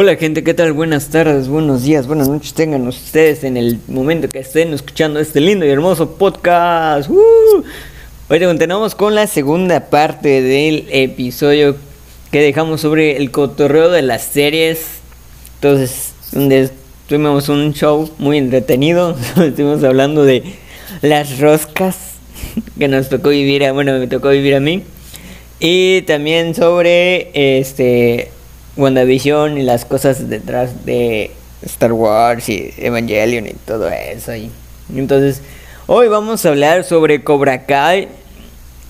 Hola gente, ¿qué tal? Buenas tardes, buenos días, buenas noches tengan ustedes en el momento que estén escuchando este lindo y hermoso podcast. ¡Uh! Hoy continuamos con la segunda parte del episodio que dejamos sobre el cotorreo de las series. Entonces, donde tuvimos un show muy entretenido, estuvimos hablando de las roscas que nos tocó vivir, a, bueno, me tocó vivir a mí. Y también sobre este WandaVision y las cosas detrás de Star Wars y Evangelion y todo eso. Y entonces, hoy vamos a hablar sobre Cobra Kai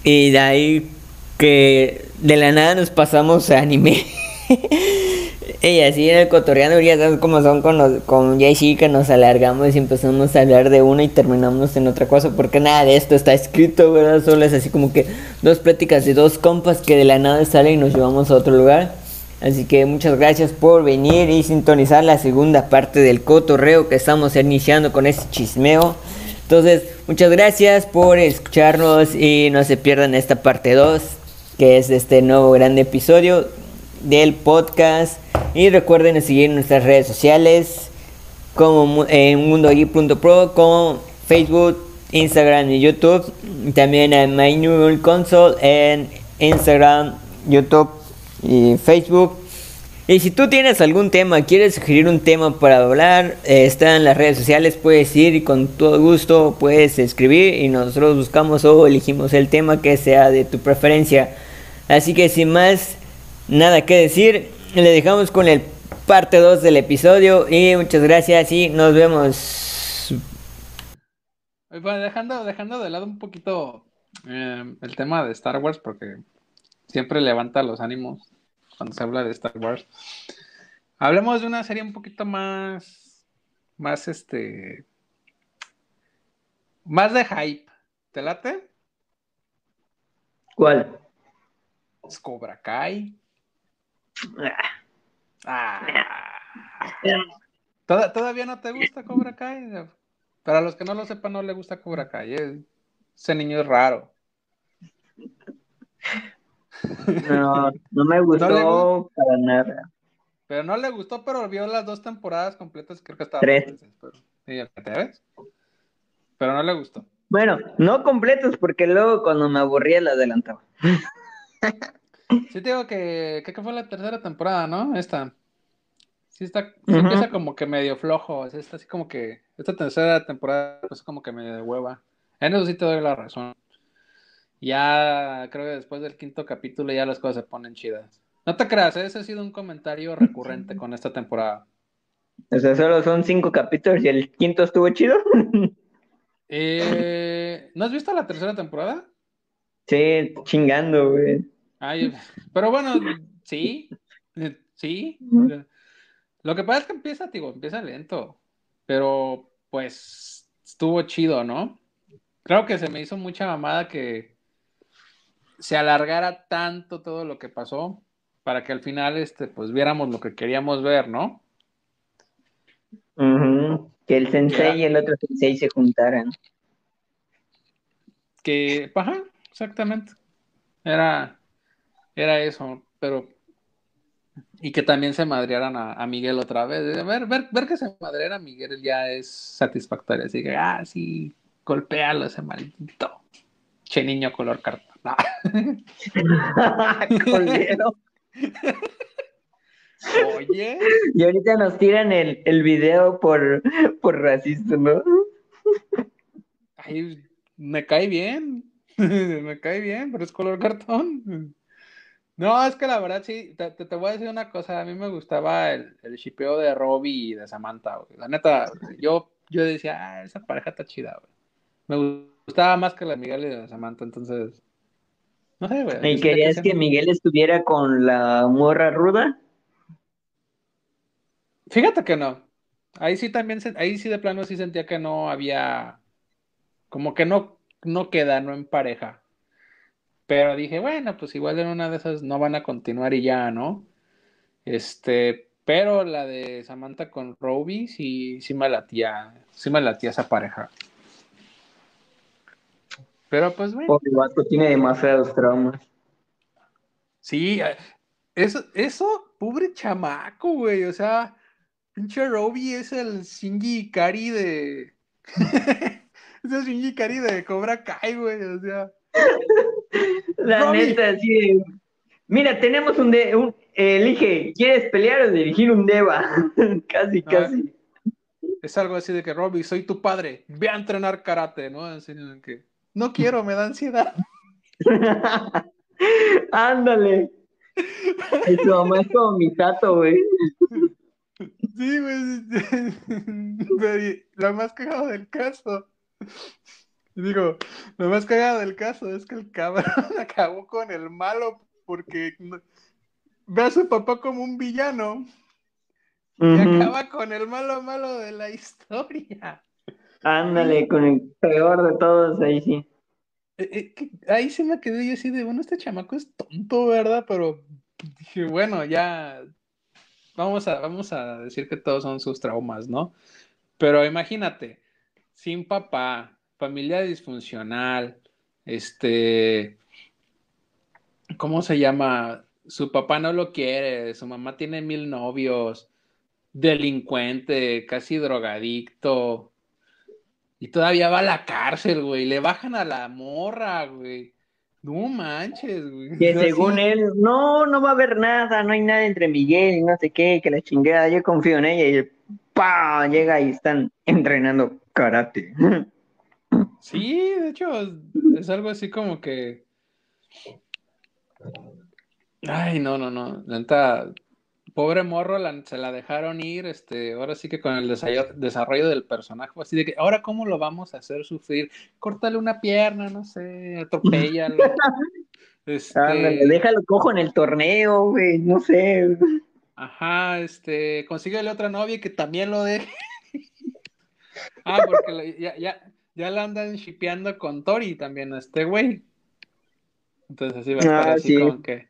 y de ahí que de la nada nos pasamos a anime. y así en el cotorreano, ya sabes cómo son con, los, con JC que nos alargamos y empezamos a hablar de una y terminamos en otra cosa, porque nada de esto está escrito, ¿verdad? Solo es así como que dos pláticas de dos compas que de la nada salen y nos llevamos a otro lugar. Así que muchas gracias por venir y sintonizar la segunda parte del cotorreo que estamos iniciando con este chismeo. Entonces, muchas gracias por escucharnos y no se pierdan esta parte 2, que es este nuevo gran episodio del podcast. Y recuerden seguir nuestras redes sociales como en mundogeek.pro, como Facebook, Instagram y YouTube. También en My New Console en Instagram, YouTube y Facebook. Y si tú tienes algún tema, quieres sugerir un tema para hablar, eh, está en las redes sociales, puedes ir y con todo gusto puedes escribir y nosotros buscamos o elegimos el tema que sea de tu preferencia. Así que sin más nada que decir, le dejamos con el parte 2 del episodio y muchas gracias y nos vemos. Bueno, dejando, dejando de lado un poquito eh, el tema de Star Wars porque siempre levanta los ánimos cuando se habla de Star Wars. Hablemos de una serie un poquito más, más este, más de hype. ¿Te late? ¿Cuál? Es Cobra Kai. Ah. ¿Todavía no te gusta Cobra Kai? Para los que no lo sepan, no le gusta Cobra Kai. Ese niño es raro. No, no me gustó para nada. Pero no le gustó, pero vio las dos temporadas completas, creo que estaba. Tres. Pero, pero no le gustó. Bueno, no completos, porque luego cuando me aburría la adelantaba. Sí, te digo que, que fue la tercera temporada, ¿no? Esta. Sí, está, empieza como que medio flojo. Está así como que. Esta tercera temporada, pues como que medio de hueva. En eso sí te doy la razón. Ya creo que después del quinto capítulo ya las cosas se ponen chidas. No te creas, ¿eh? ese ha sido un comentario recurrente con esta temporada. O sea, solo son cinco capítulos y el quinto estuvo chido. Eh, ¿No has visto la tercera temporada? Sí, chingando, güey. pero bueno, sí, sí. Lo que pasa es que empieza, digo, empieza lento, pero pues estuvo chido, ¿no? Creo que se me hizo mucha mamada que se alargara tanto todo lo que pasó para que al final este pues viéramos lo que queríamos ver, ¿no? Que el sensei y el otro sensei se juntaran. Que, ajá, exactamente. Era, era eso, pero y que también se madrearan a, Miguel otra vez. Ver, ver, ver que se madreara a Miguel ya es satisfactorio. Así que, ah, sí, golpealo ese maldito. Che niño color carta. Oye. Y ahorita nos tiran el, el video por, por racista, ¿no? Ay, me cae bien. me cae bien, pero es color cartón. No, es que la verdad sí, te, te, voy a decir una cosa. A mí me gustaba el, el shipeo de Robbie y de Samantha. La neta, yo, yo decía, ah, esa pareja está chida. Me gustaba más que la Miguel y de Samantha, entonces no sé, güey. ¿Y querías que, Miguel estuviera con la morra ruda? Fíjate que no. Ahí sí también, ahí sí de plano sí sentía que no había, como que no, no queda, no en pareja. Pero dije, bueno, pues igual en una de esas no van a continuar y ya, ¿no? Este, pero la de Samantha con Roby sí, sí me latía, sí me latía esa pareja. Pero pues, bueno. Pobre vato, tiene demasiados traumas. Sí, eh, Eso, eso, pobre chamaco, güey. O sea, pinche Robbie es el Shinji Kari de. es el Shinji Kari de Cobra Kai, güey. O sea. La neta, sí. Mira, tenemos un, de, un elige, ¿quieres pelear o dirigir un Deva? casi, ah, casi. Es algo así de que, Robbie, soy tu padre, ve a entrenar karate, ¿no? que, no quiero, me da ansiedad. Ándale. Tu mamá es como mi tato, güey. Sí, güey. Lo más cagado del caso. Digo, lo más cagado del caso es que el cabrón acabó con el malo porque ve a su papá como un villano y acaba con el malo malo de la historia. Ándale, con el peor de todos, ahí sí. Eh, eh, ahí se me quedé yo así de, bueno, este chamaco es tonto, ¿verdad? Pero dije, bueno, ya vamos a, vamos a decir que todos son sus traumas, ¿no? Pero imagínate, sin papá, familia disfuncional, este, ¿cómo se llama? Su papá no lo quiere, su mamá tiene mil novios, delincuente, casi drogadicto, y todavía va a la cárcel, güey, le bajan a la morra, güey. No manches, güey. Que según él, no, no va a haber nada, no hay nada entre Miguel y no sé qué, que la chingada, yo confío en ella y ¡pa! llega y están entrenando karate. Sí, de hecho, es algo así como que Ay, no, no, no. Neta, pobre morro, se la dejaron ir, este, ahora sí que con el desarrollo, del personaje, así de que, ahora cómo lo vamos a hacer sufrir, córtale una pierna, no sé, atropéllalo. este... déjalo cojo en el torneo, güey, no sé. Ajá, este, consíguele otra novia que también lo deje. ah, porque ya, ya, ya la andan shipeando con Tori también, este güey. Entonces así va a estar ah, así como que.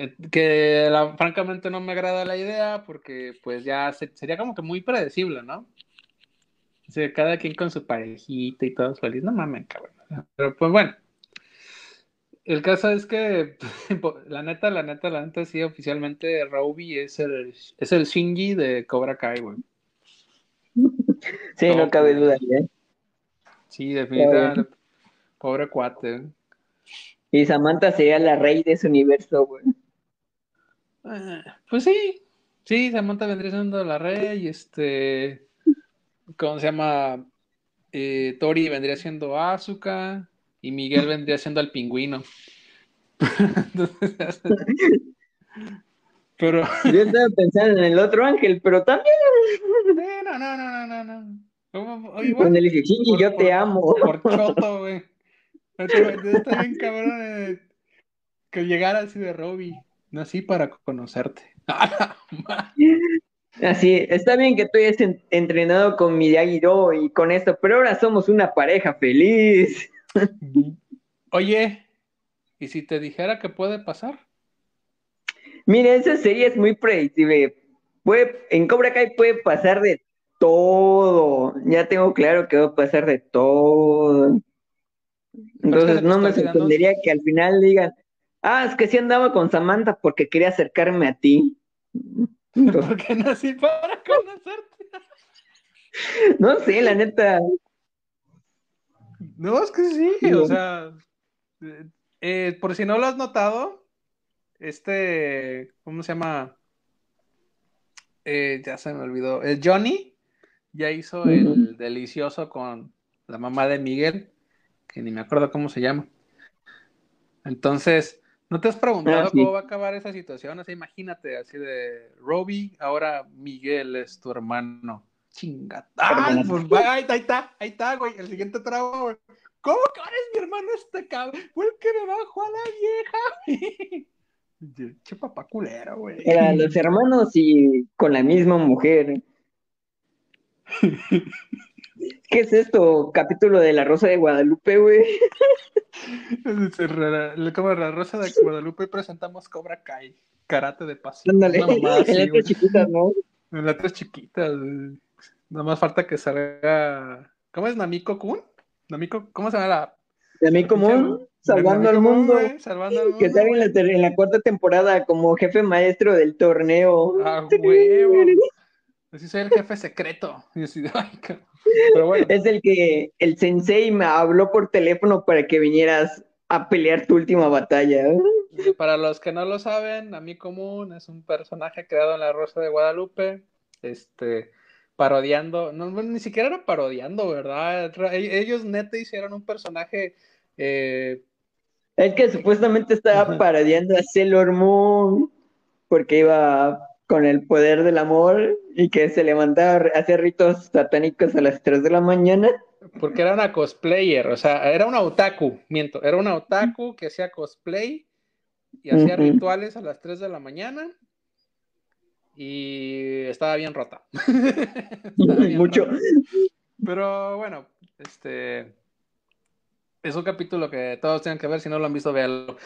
Eh, que francamente no me agrada la idea porque pues ya sería como que muy predecible, ¿no? O sea, cada quien con su parejita y todos feliz, no mames, cabrón. Pero pues bueno. El caso es que, la neta, la neta, la neta, sí, oficialmente Robbie es el, es el Shinji de Cobra Kai, güey. Sí, no cabe duda, ¿eh? Sí, definitivamente. Pobre cuate. Y Samantha sería la rey de ese universo, güey. Eh, pues sí, sí, Samantha vendría siendo la rey, este, ¿cómo se llama? Eh, Tori vendría siendo Asuka y Miguel vendría siendo el pingüino. pero... Yo estaba pensando en el otro ángel, pero también... no, no, no, no, no. Cuando le dije, yo te amo. Por choto, güey. Está bien cabrón eh, que llegara así de Robbie. Nací para conocerte. Así, está bien que tú hayas entrenado con Miyagi-Do y con esto, pero ahora somos una pareja feliz. Oye, ¿y si te dijera que puede pasar? Mira, esa serie es muy predecible. Puede, en Cobra Kai puede pasar de todo. Ya tengo claro que va a pasar de todo. Entonces no me sorprendería que al final digan, ah, es que sí andaba con Samantha porque quería acercarme a ti. porque nací para conocerte. no sé, la neta. No, es que sí, o sea, eh, por si no lo has notado, este, ¿cómo se llama? Eh, ya se me olvidó. El Johnny ya hizo el delicioso con la mamá de Miguel que ni me acuerdo cómo se llama. Entonces, ¿no te has preguntado ah, cómo va a acabar esa situación? O sea, imagínate, así de Robbie, ahora Miguel es tu hermano. Chingata. Ah, pues, ahí, está, ahí está, güey. El siguiente trago, güey. ¿Cómo que ahora es mi hermano este cabrón? Fue el que me bajó a la vieja. che papá culero, güey. Eran los hermanos y con la misma mujer. ¿Qué es esto? Capítulo de La Rosa de Guadalupe, güey. Como La Rosa de Guadalupe presentamos Cobra Kai, karate de pasión. Ándale, en letras chiquitas, ¿no? En letras chiquitas. Nada más falta que salga. ¿Cómo es Namiko Kun? Namiko, ¿cómo se llama la, De común, salvando al mundo. salvando al mundo. Que está en la, en la, cuarta temporada como jefe maestro del torneo. Ah, huevo. Así soy el jefe secreto. Pero bueno. Es el que el sensei me habló por teléfono para que vinieras a pelear tu última batalla. Para los que no lo saben, a mí común es un personaje creado en la Rosa de Guadalupe, este, parodiando, no, ni siquiera era parodiando, ¿verdad? E, ellos neta hicieron un personaje... Eh... Es que supuestamente estaba parodiando a Sailor Moon porque iba con el poder del amor y que se levantaba a hacer ritos satánicos a las 3 de la mañana. Porque era una cosplayer, o sea, era una otaku, miento, era una otaku que hacía cosplay y hacía rituales a las 3 de la mañana y estaba bien rota. Mucho. Pero bueno, este es un capítulo que todos tienen que ver, si no lo han visto, véanlo.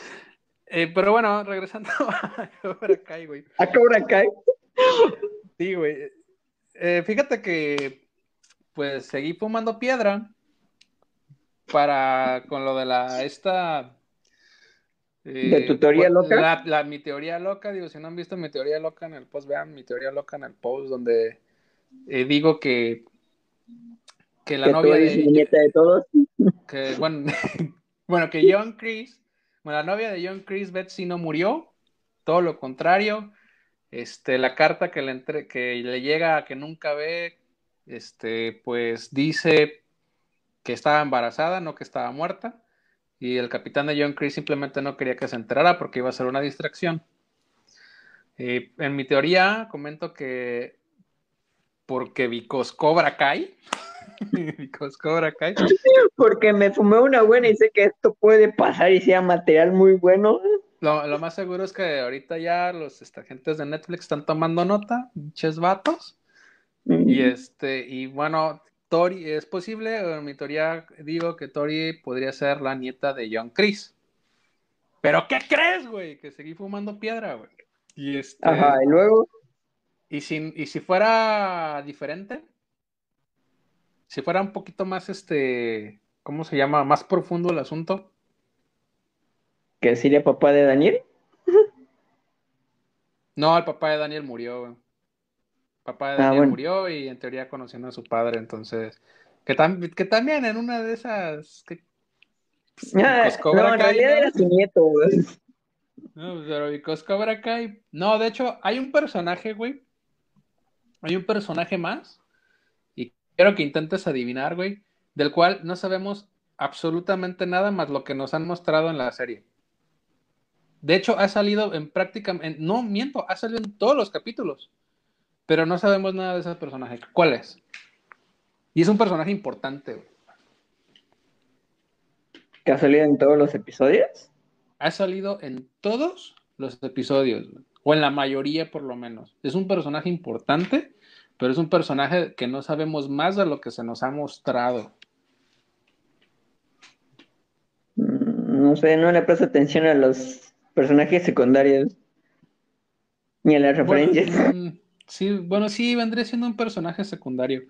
Eh, pero bueno, regresando a Cobra Kai, güey. ¿A Cobra Kai? Sí, güey. Eh, fíjate que, pues, seguí fumando piedra para, con lo de la, esta... Eh, ¿De tu teoría loca? La, mi teoría loca, digo, si no han visto mi teoría loca en el post, vean mi teoría loca en el post, donde digo que que la novia de, de todos. Que, bueno, bueno, que John Chris bueno, la novia de John Chris Betsy no murió, todo lo contrario. Este, la carta que le, que le llega a que nunca ve, este, pues dice que estaba embarazada, no que estaba muerta. Y el capitán de John Chris simplemente no quería que se enterara porque iba a ser una distracción. en mi teoría comento que porque Vicos Cobra Kai Porque me fumé una buena y sé que esto puede pasar y sea material muy bueno. Lo, más seguro es que ahorita ya los agentes de Netflix están tomando nota, pinches vatos. Y este, y bueno, Tori, es posible, en mi teoría digo que Tori podría ser la nieta de John Chris. Pero ¿qué crees, güey? Que seguí fumando piedra, güey. Y este. Ajá, y luego. Y si, y si fuera diferente, si fuera un poquito más, este, ¿cómo se llama? Más profundo el asunto. ¿Que sería papá de Daniel? No, el papá de Daniel murió. Papá de ah, Daniel murió y en teoría conociendo a su padre, entonces. Que, que también en una de esas. Que, ah, no, en realidad era su nieto, güey. No, pero Cobra Kai. No, de hecho, hay un personaje, güey. Hay un personaje más quiero que intentes adivinar, güey, del cual no sabemos absolutamente nada más lo que nos han mostrado en la serie. De hecho, ha salido en prácticamente, no miento, ha salido en todos los capítulos, pero no sabemos nada de ese personaje. ¿Cuál es? Y es un personaje importante, güey. ¿Que ha salido en todos los episodios? Ha salido en todos los episodios, o en la mayoría por lo menos. Es un personaje importante pero es un personaje que no sabemos más de lo que se nos ha mostrado. Mm, no sé, no le presto atención a los personajes secundarios. Ni a las referencias. Mm, sí, bueno, sí, vendría siendo un personaje secundario.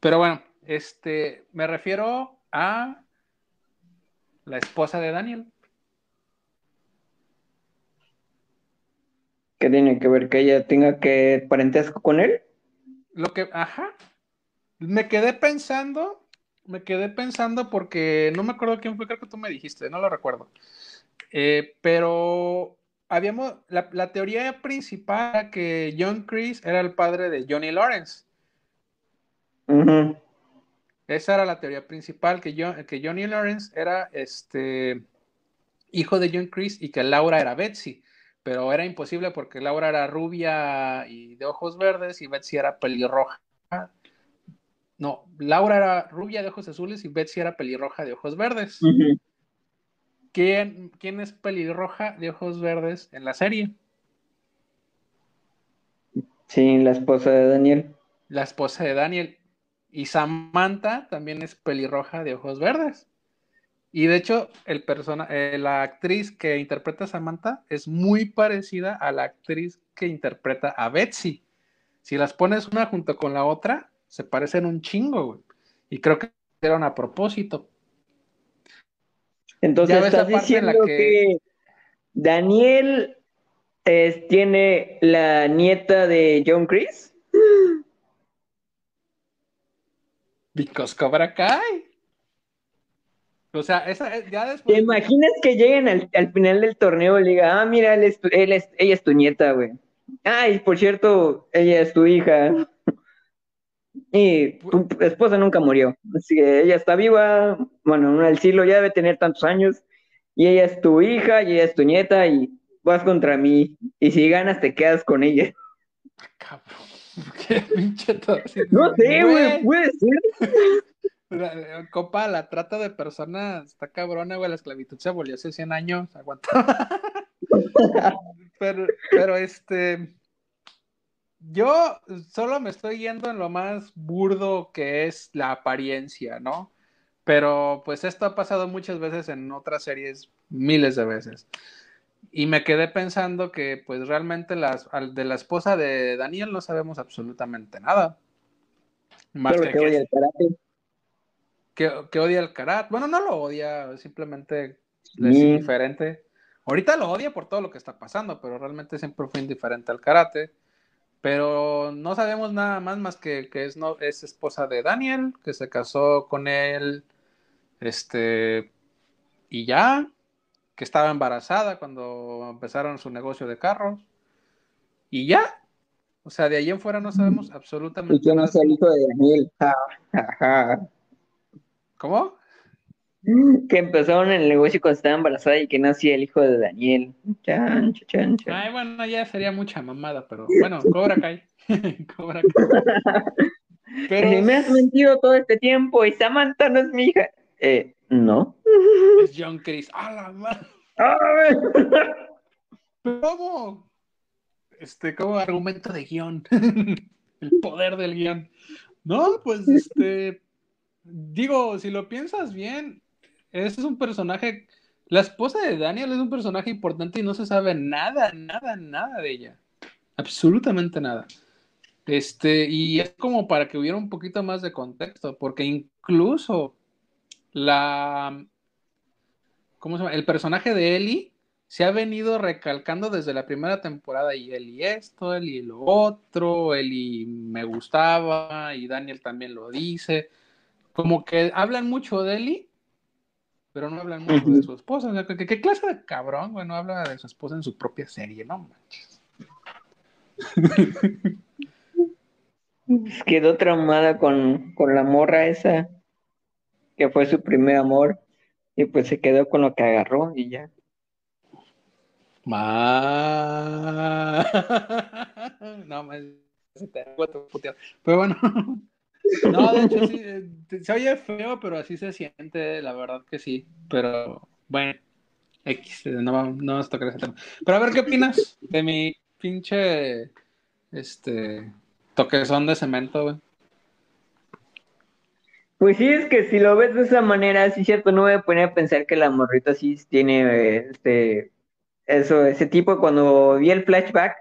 Pero bueno, este, me refiero a la esposa de Daniel. ¿Qué tiene que ver que ella tenga que parentesco con él? Lo que, ajá, me quedé pensando, me quedé pensando porque no me acuerdo quién fue, creo que tú me dijiste, no lo recuerdo. Eh, pero habíamos, la, teoría principal era que John Chris era el padre de Johnny Lawrence. Esa era la teoría principal, que, que Johnny Lawrence era este hijo de John Chris y que Laura era Betsy pero era imposible porque Laura era rubia y de ojos verdes y Betsy era pelirroja. No, Laura era rubia de ojos azules y Betsy era pelirroja de ojos verdes. ¿Quién, ¿Quién, es pelirroja de ojos verdes en la serie? Sí, la esposa de Daniel. La esposa de Daniel. Y Samantha también es pelirroja de ojos verdes. Y de hecho, el persona, eh, la actriz que interpreta a Samantha es muy parecida a la actriz que interpreta a Betsy. Si las pones una junto con la otra, se parecen un chingo, güey. Y creo que eran a propósito. Entonces estás diciendo que... Daniel tiene la nieta de John Chris. Because Cobra Kai. O sea, esa, ya después. ¿Te imaginas que lleguen al, final del torneo y le diga, ah, mira, él es, ella es tu nieta, güey? Ay, por cierto, ella es tu hija. Y tu esposa nunca murió. Así que ella está viva. Bueno, el cielo ya debe tener tantos años. Y ella es tu hija y ella es tu nieta y vas contra mí. Y si ganas, te quedas con ella. Cabrón. Qué pinche No sé, güey, puede ser. Eh, Copa, la trata de personas está cabrona, güey. La esclavitud se abolió hace 100 años. Aguanta. pero, pero este. Yo solo me estoy yendo en lo más burdo que es la apariencia, ¿no? Pero pues esto ha pasado muchas veces en otras series, miles de veces. Y me quedé pensando que pues realmente las, de la esposa de Daniel no sabemos absolutamente nada. Más que, que, Que, odia el karate. Bueno, no lo odia, simplemente es indiferente. Ahorita lo odia por todo lo que está pasando, pero realmente siempre fue indiferente al karate. Pero no sabemos nada más más que, que es, no, es esposa de Daniel, que se casó con él, este, y ya, que estaba embarazada cuando empezaron su negocio de carros, y ya. O sea, de ahí en fuera no sabemos absolutamente nada. Y que no sea el hijo de Daniel. ¿Cómo? Que empezaron el negocio cuando estaba embarazada y que nacía el hijo de Daniel. Chan, chan, chan. Ay, bueno, ya sería mucha mamada, pero bueno, Cobra Kai. Cobra Kai. Pero... Me has mentido todo este tiempo y Samantha no es mi hija. Eh, no. Es John Chris. ¡A la madre! ¿Cómo? Este, como argumento de guion. el poder del guion. No, pues este. Digo, si lo piensas bien, este es un personaje. La esposa de Daniel es un personaje importante y no se sabe nada, nada, nada de ella. Absolutamente nada. Este, y es como para que hubiera un poquito más de contexto, porque incluso la. ¿Cómo se llama? El personaje de Ellie se ha venido recalcando desde la primera temporada y Ellie esto, Ellie lo otro, Ellie me gustaba y Daniel también lo dice. Como que hablan mucho de Ellie pero no hablan mucho de su esposa. ¿qué, clase de cabrón, güey, no habla de su esposa en su propia serie? No manches. Quedó traumada con, la morra esa, que fue su primer amor, y pues se quedó con lo que agarró y ya. no, me... Pero bueno. No, de hecho sí, eh, se oye feo, pero así se siente, la verdad que sí. Pero bueno, X, eh, no, vamos a tocar ese tema. Pero a ver, ¿qué opinas de mi pinche este toquezón de cemento, güey? Pues sí, es que si lo ves de esa manera, sí cierto, no me ponía a pensar que la morrita sí tiene este eso, ese tipo cuando vi el flashback,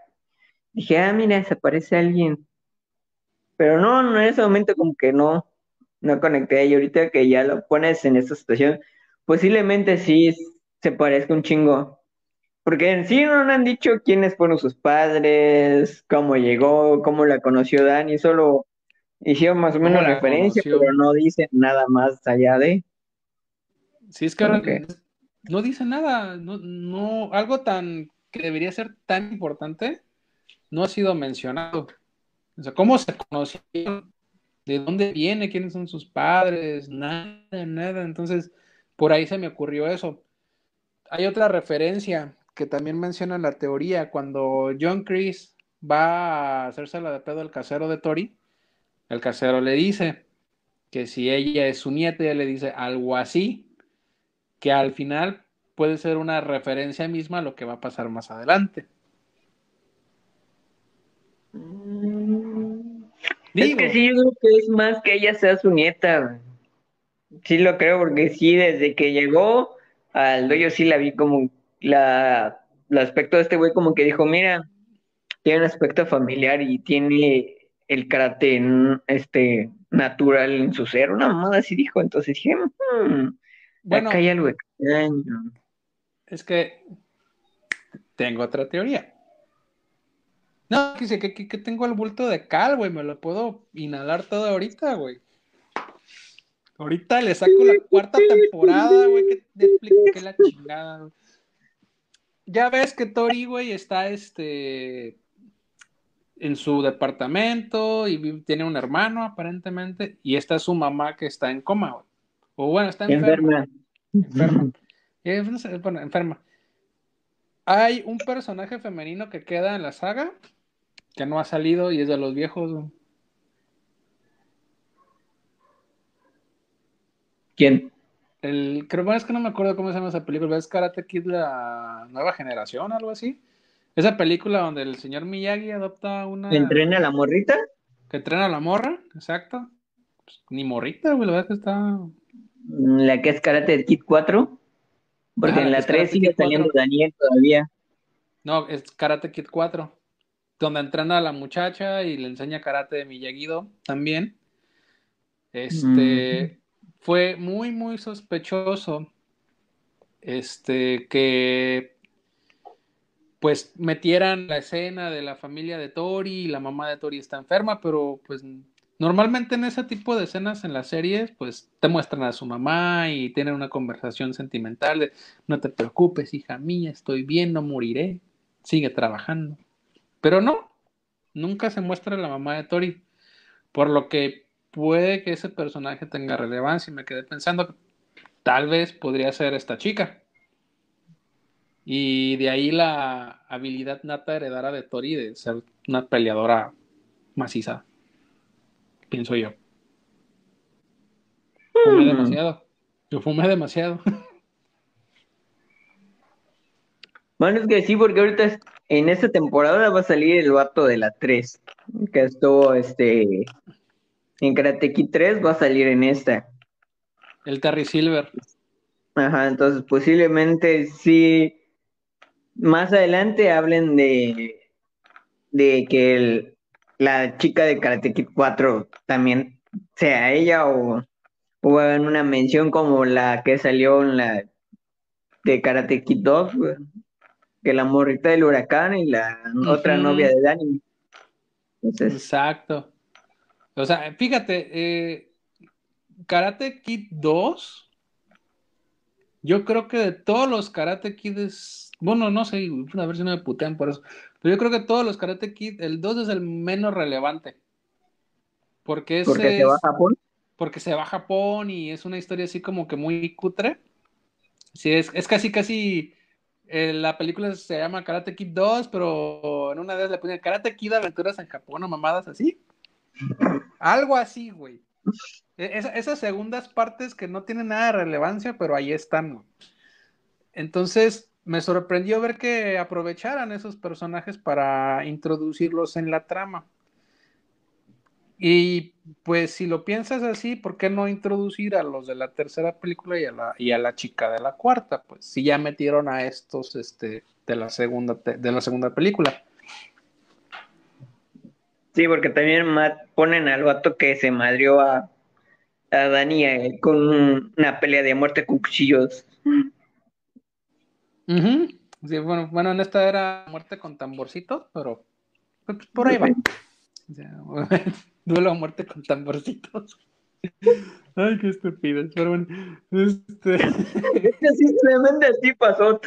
dije, ah, mira, se parece alguien. Pero no, no en ese momento como que no, no conecté. Y ahorita que ya lo pones en esta situación, posiblemente sí se parezca un chingo. Porque en sí no han dicho quiénes fueron sus padres, cómo llegó, cómo la conoció Dani, solo hicieron más o menos referencia, pero no dicen nada más allá de. Sí, es que ahora no dice nada, no, no, algo tan que debería ser tan importante no ha sido mencionado. O sea, ¿cómo se conocieron? ¿De dónde viene? ¿Quiénes son sus padres? Nada, nada. Entonces, por ahí se me ocurrió eso. Hay otra referencia que también menciona en la teoría. Cuando John Chris va a hacerse la de pedo al casero de Tori, el casero le dice que si ella es su nieta, ella le dice algo así, que al final puede ser una referencia misma a lo que va a pasar más adelante. Es que sí, yo creo que es más que ella sea su nieta. Sí lo creo, porque sí, desde que llegó al doyo sí la vi como la, el aspecto de este güey como que dijo, mira, tiene un aspecto familiar y tiene el karate este natural en su ser, una mamada así dijo, entonces dije, hmm, Bueno, Acá hay algo extraño. Es que tengo otra teoría. No, que, que, que tengo el bulto de cal, güey. Me lo puedo inhalar todo ahorita, güey. Ahorita le saco la cuarta temporada, güey. Que te que la chingada, güey. Ya ves que Tori, güey, está este en su departamento y tiene un hermano aparentemente y esta es su mamá que está en coma, güey. O bueno, está enferma. Enferma. enferma. bueno, enferma. Hay un personaje femenino que queda en la saga que no ha salido y es de los viejos. Güey. ¿Quién? El, creo bueno, es que no me acuerdo cómo se llama esa película, es Karate Kid la nueva generación, algo así. Esa película donde el señor Miyagi adopta una. ¿Entrena a la morrita? Que entrena a la morra, exacto. Pues, ni morrita, güey, la verdad que está. La que es Karate Kid 4. Porque en la 3 sigue saliendo Daniel todavía. No, es Karate Kid 4. Donde entrena a la muchacha y le enseña karate de Miyagi-Do también. Este. Mm fue muy, muy sospechoso este, que pues metieran la escena de la familia de Tori y la mamá de Tori está enferma, pero pues normalmente en ese tipo de escenas en las series pues te muestran a su mamá y tienen una conversación sentimental de no te preocupes, hija mía, estoy bien, no moriré, sigue trabajando. Pero no, nunca se muestra la mamá de Tori, por lo que puede que ese personaje tenga relevancia y me quedé pensando que tal vez podría ser esta chica. Y de ahí la habilidad nata heredara de Tori de ser una peleadora maciza. Pienso yo. Fumé hmm. demasiado. Yo fumé demasiado. Bueno, es que sí, porque ahorita en esta temporada va a salir el vato de la 3, que estuvo este en Karate Kid 3 va a salir en esta. El Terry Silver. Ajá, entonces posiblemente sí. Más adelante hablen de, de que el, la chica de Karate Kid 4 también sea ella o, o en una mención como la que salió en la de Karate Kid 2, que la morrita del huracán y la otra novia de Danny. Exacto. O sea, fíjate, eh, Karate Kid 2, yo creo que de todos los Karate Kids, bueno, no sé, a ver si no me putean por eso, pero yo creo que todos los Karate Kid, el 2 es el menos relevante. Porque, porque se va a Japón. Porque se va a Japón y es una historia así como que muy cutre. Sí, es, es casi, casi. Eh, la película se llama Karate Kid 2, pero en una vez le ponen Karate Kid Aventuras en Japón o mamadas así. Algo así, güey. E, esas segundas partes que no tienen nada de relevancia, pero ahí están. Entonces, me sorprendió ver que aprovecharan esos personajes para introducirlos en la trama. Y pues si lo piensas así, ¿por qué no introducir a los de la tercera película y a la, y a la chica de la cuarta? Pues si ya metieron a estos este, de, la segunda, de la segunda película. Sí, porque también ponen al vato que se madrió a, a Dani eh, con una pelea de muerte con cuchillos. sí, bueno, bueno, en esta era muerte con tamborcitos, pero pues, por ahí va. duelo a muerte con tamborcitos. Ay, qué estúpido. Pero bueno, este. Simplemente así pasó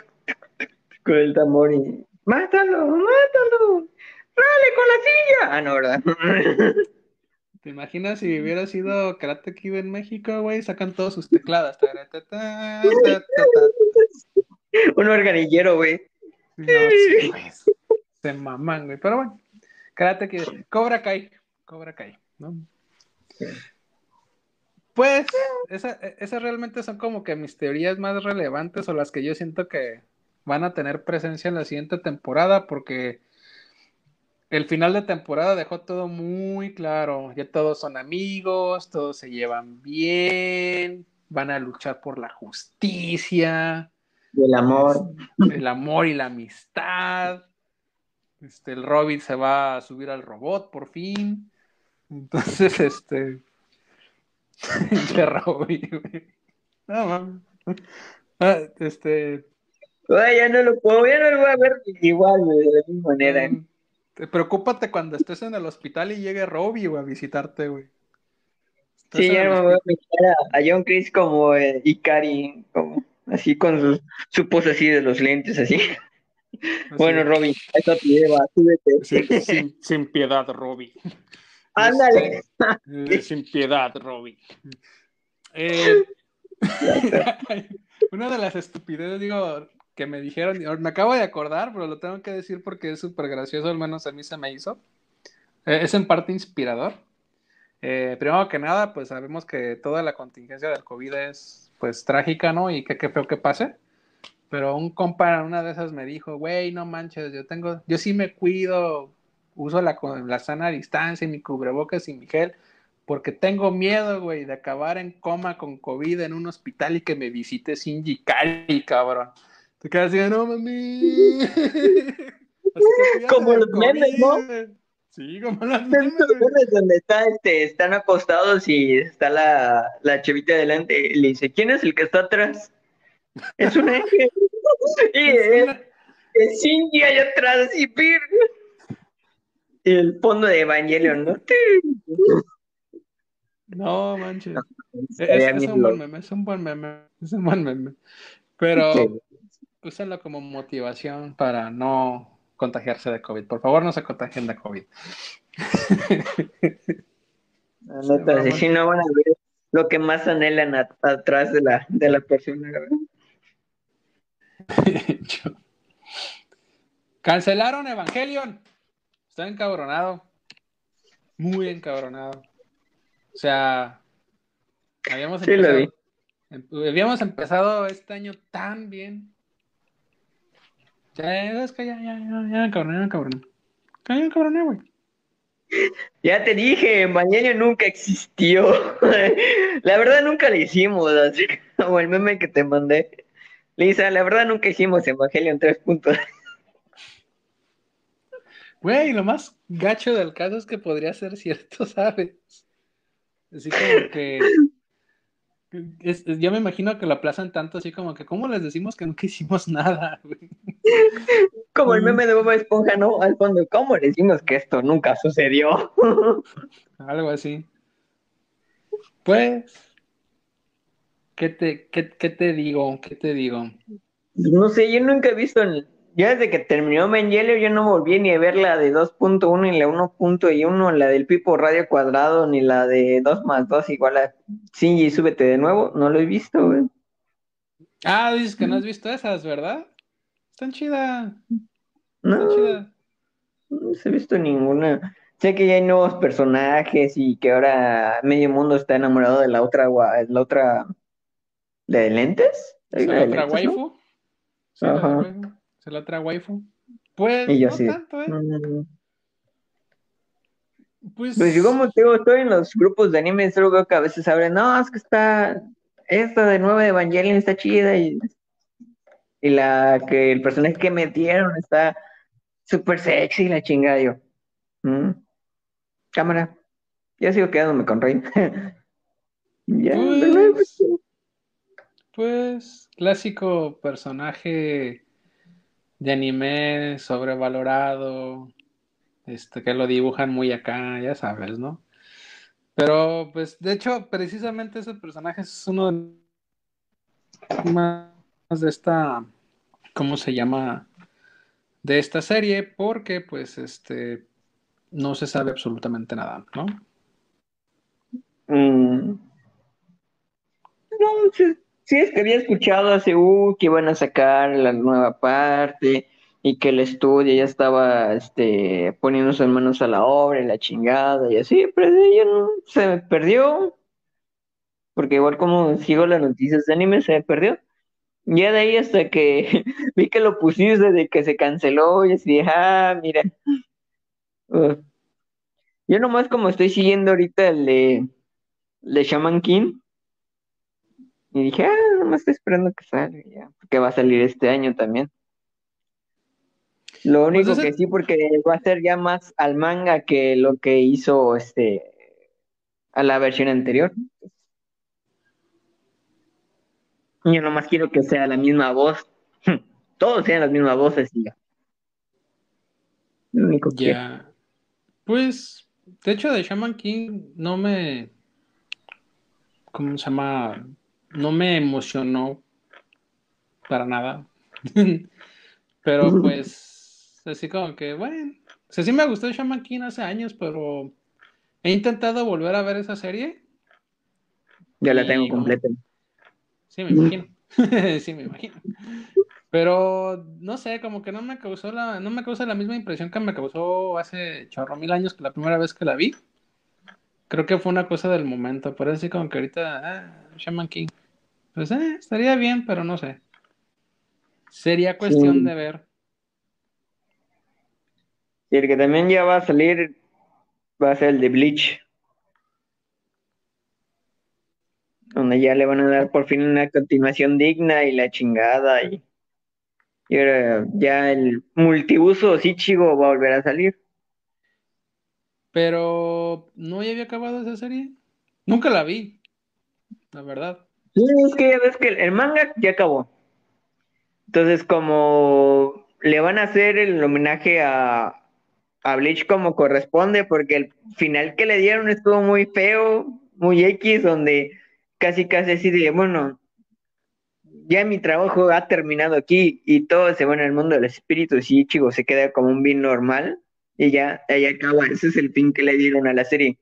con el tambor y. ¡Mátalo! ¡Mátalo! ¡Dale con la silla! Ah, no, ¿verdad? ¿Te imaginas si hubiera sido Karate Kid en México, güey? Sacan todos sus tecladas. Un organillero, güey. No, Se maman, güey. Pero bueno, Karate Kid. Cobra Kai. Cobra Kai, ¿no? Pues, esas realmente son como que mis teorías más relevantes o las que yo siento que van a tener presencia en la siguiente temporada porque el final de temporada dejó todo muy claro. Ya todos son amigos, todos se llevan bien, van a luchar por la justicia. El amor. El amor y la amistad. Este, el Robin se va a subir al robot por fin. Entonces, este. Robin, No, Ah, este. ya no lo puedo, ya no lo voy a ver igual, de la misma manera. Mm, preocúpate cuando estés en el hospital y llegue Robbie, güey, a visitarte, güey. Sí, ya me voy a mirar a, John Chris como eh, Ikari, como así con su, su pose así de los lentes, así. Bueno, Robbie, eso te lleva, súbete. sin, sin, piedad, Robbie. Ándale. Este, sin piedad, Robbie. Eh, una de las estupideces, digo, que me dijeron, me acabo de acordar, pero lo tengo que decir porque es súper gracioso, al menos a mí se me hizo. Eh, es en parte inspirador. Eh, primero que nada, pues sabemos que toda la contingencia del COVID es pues trágica, ¿no? Y que qué feo que pase. Pero un compa una de esas me dijo, güey, no manches, yo tengo, yo sí me cuido, uso la, la sana distancia y mi cubrebocas y mi gel, porque tengo miedo, güey, de acabar en coma con COVID en un hospital y que me visite Shinji Kari, cabrón. Te quedas así, no mami. Como los memes, ¿no? Sí, como los memes. donde está, este, están acostados y está la, la chavita adelante y le dice, ¿quién es el que está atrás? Es un eje. y es, es Shinji allá atrás, y pir. El fondo de Evangelion, ¿no? No, manches. Es, un buen meme, es un buen meme, es un buen meme. Pero úsenlo como motivación para no contagiarse de COVID. Por favor, no se contagien de COVID. si no van a ver lo que más anhelan atrás de la, de la persona. Cancelaron Evangelion. Está encabronado. Muy encabronado. O sea, habíamos empezado, em, habíamos empezado este año tan bien. Ya, es que ya, ya, ya, ya, cabrón, ya, cabrón. Ya, cabrón, güey. Ya te dije, Evangelion nunca existió. la verdad nunca le hicimos, así como el meme que te mandé. Lisa, la verdad nunca hicimos Evangelion tres puntos. Güey, lo más gacho del caso es que podría ser cierto, ¿sabes? Así como que. yo me imagino que lo aplazan tanto, así como que, ¿cómo les decimos que nunca hicimos nada? Como el meme de Bob Esponja, ¿no? Al fondo, ¿cómo le decimos que esto nunca sucedió? Algo así. Pues, ¿qué te, qué, qué te digo? ¿Qué te digo? No sé, yo nunca he visto yo desde que terminó Mengelio, yo no volví ni a ver la de 2.1 ni la 1.1, la del Pipo Radio Cuadrado, ni la de 2 más 2 igual a y súbete de nuevo. No lo he visto, güey. Ah, dices que no has visto esas, ¿verdad? Están chidas. No, Están chidas. no he visto ninguna. Sé que ya hay nuevos personajes y que ahora medio mundo está enamorado de la otra, la otra, de lentes. ¿La otra waifu? Ajá se la otra waifu. Pues no tanto, ¿eh? Pues, pues yo como digo, estoy en los grupos de anime, solo veo que a veces abren, no, es que está, esta de nuevo de Evangelion está chida y, y la que el personaje que metieron está súper sexy, la chingada yo. ¿Mm? Cámara, ya sigo quedándome con Rey. ya, pues, pues, clásico personaje de anime sobrevalorado, este, que lo dibujan muy acá, ya sabes, ¿no? Pero, pues, de hecho, precisamente ese personaje es uno de más de esta, ¿cómo se llama? De esta serie, porque, pues, este, no se sabe absolutamente nada, ¿no? Mm. No, sí, Sí, es que había escuchado hace uh, que iban a sacar la nueva parte y que el estudio ya estaba este, poniéndose en manos a la obra y la chingada y así, pero ella no, se me perdió. Porque igual como sigo las noticias de anime, se me perdió. Ya de ahí hasta que vi que lo pusiste de que se canceló y así ah, mira. Yo nomás como estoy siguiendo ahorita el de, de Shaman King, y dije, ah, nomás estoy esperando que salga ya, porque va a salir este año también. Lo pues único que sí, porque va a ser ya más al manga que lo que hizo este a la versión anterior. Yo nomás quiero que sea la misma voz. Todos sean las mismas voces y ya. Lo único que. Ya. Pues, de hecho, de Shaman King no me. ¿Cómo se llama? No me emocionó para nada. pero pues, así como que, bueno. O sea, sí me gustó Shaman King hace años, pero he intentado volver a ver esa serie. Ya la tengo completa. Sí, me imagino. sí, me imagino. Pero no sé, como que no me causó la, no me causa la misma impresión que me causó hace chorro mil años que la primera vez que la vi. Creo que fue una cosa del momento, pero así como que ahorita, ah, Shaman King. Pues eh, estaría bien, pero no sé. Sería cuestión de ver. Y el que también ya va a salir va a ser el de Bleach. donde ya le van a dar por fin una continuación digna y la chingada y, ahora ya el multiuso Ichigo va a volver a salir. Pero no ya había acabado esa serie. Nunca la vi, la verdad. Sí, es que ya ves que el, manga ya acabó. Entonces, como le van a hacer el homenaje a, a Bleach como corresponde, porque el final que le dieron estuvo muy feo, muy X, donde casi casi así de, bueno, ya mi trabajo ha terminado aquí y todo se va en el mundo del espíritu y chico, se queda como un bien normal y ya, ahí acaba, ese es el fin que le dieron a la serie.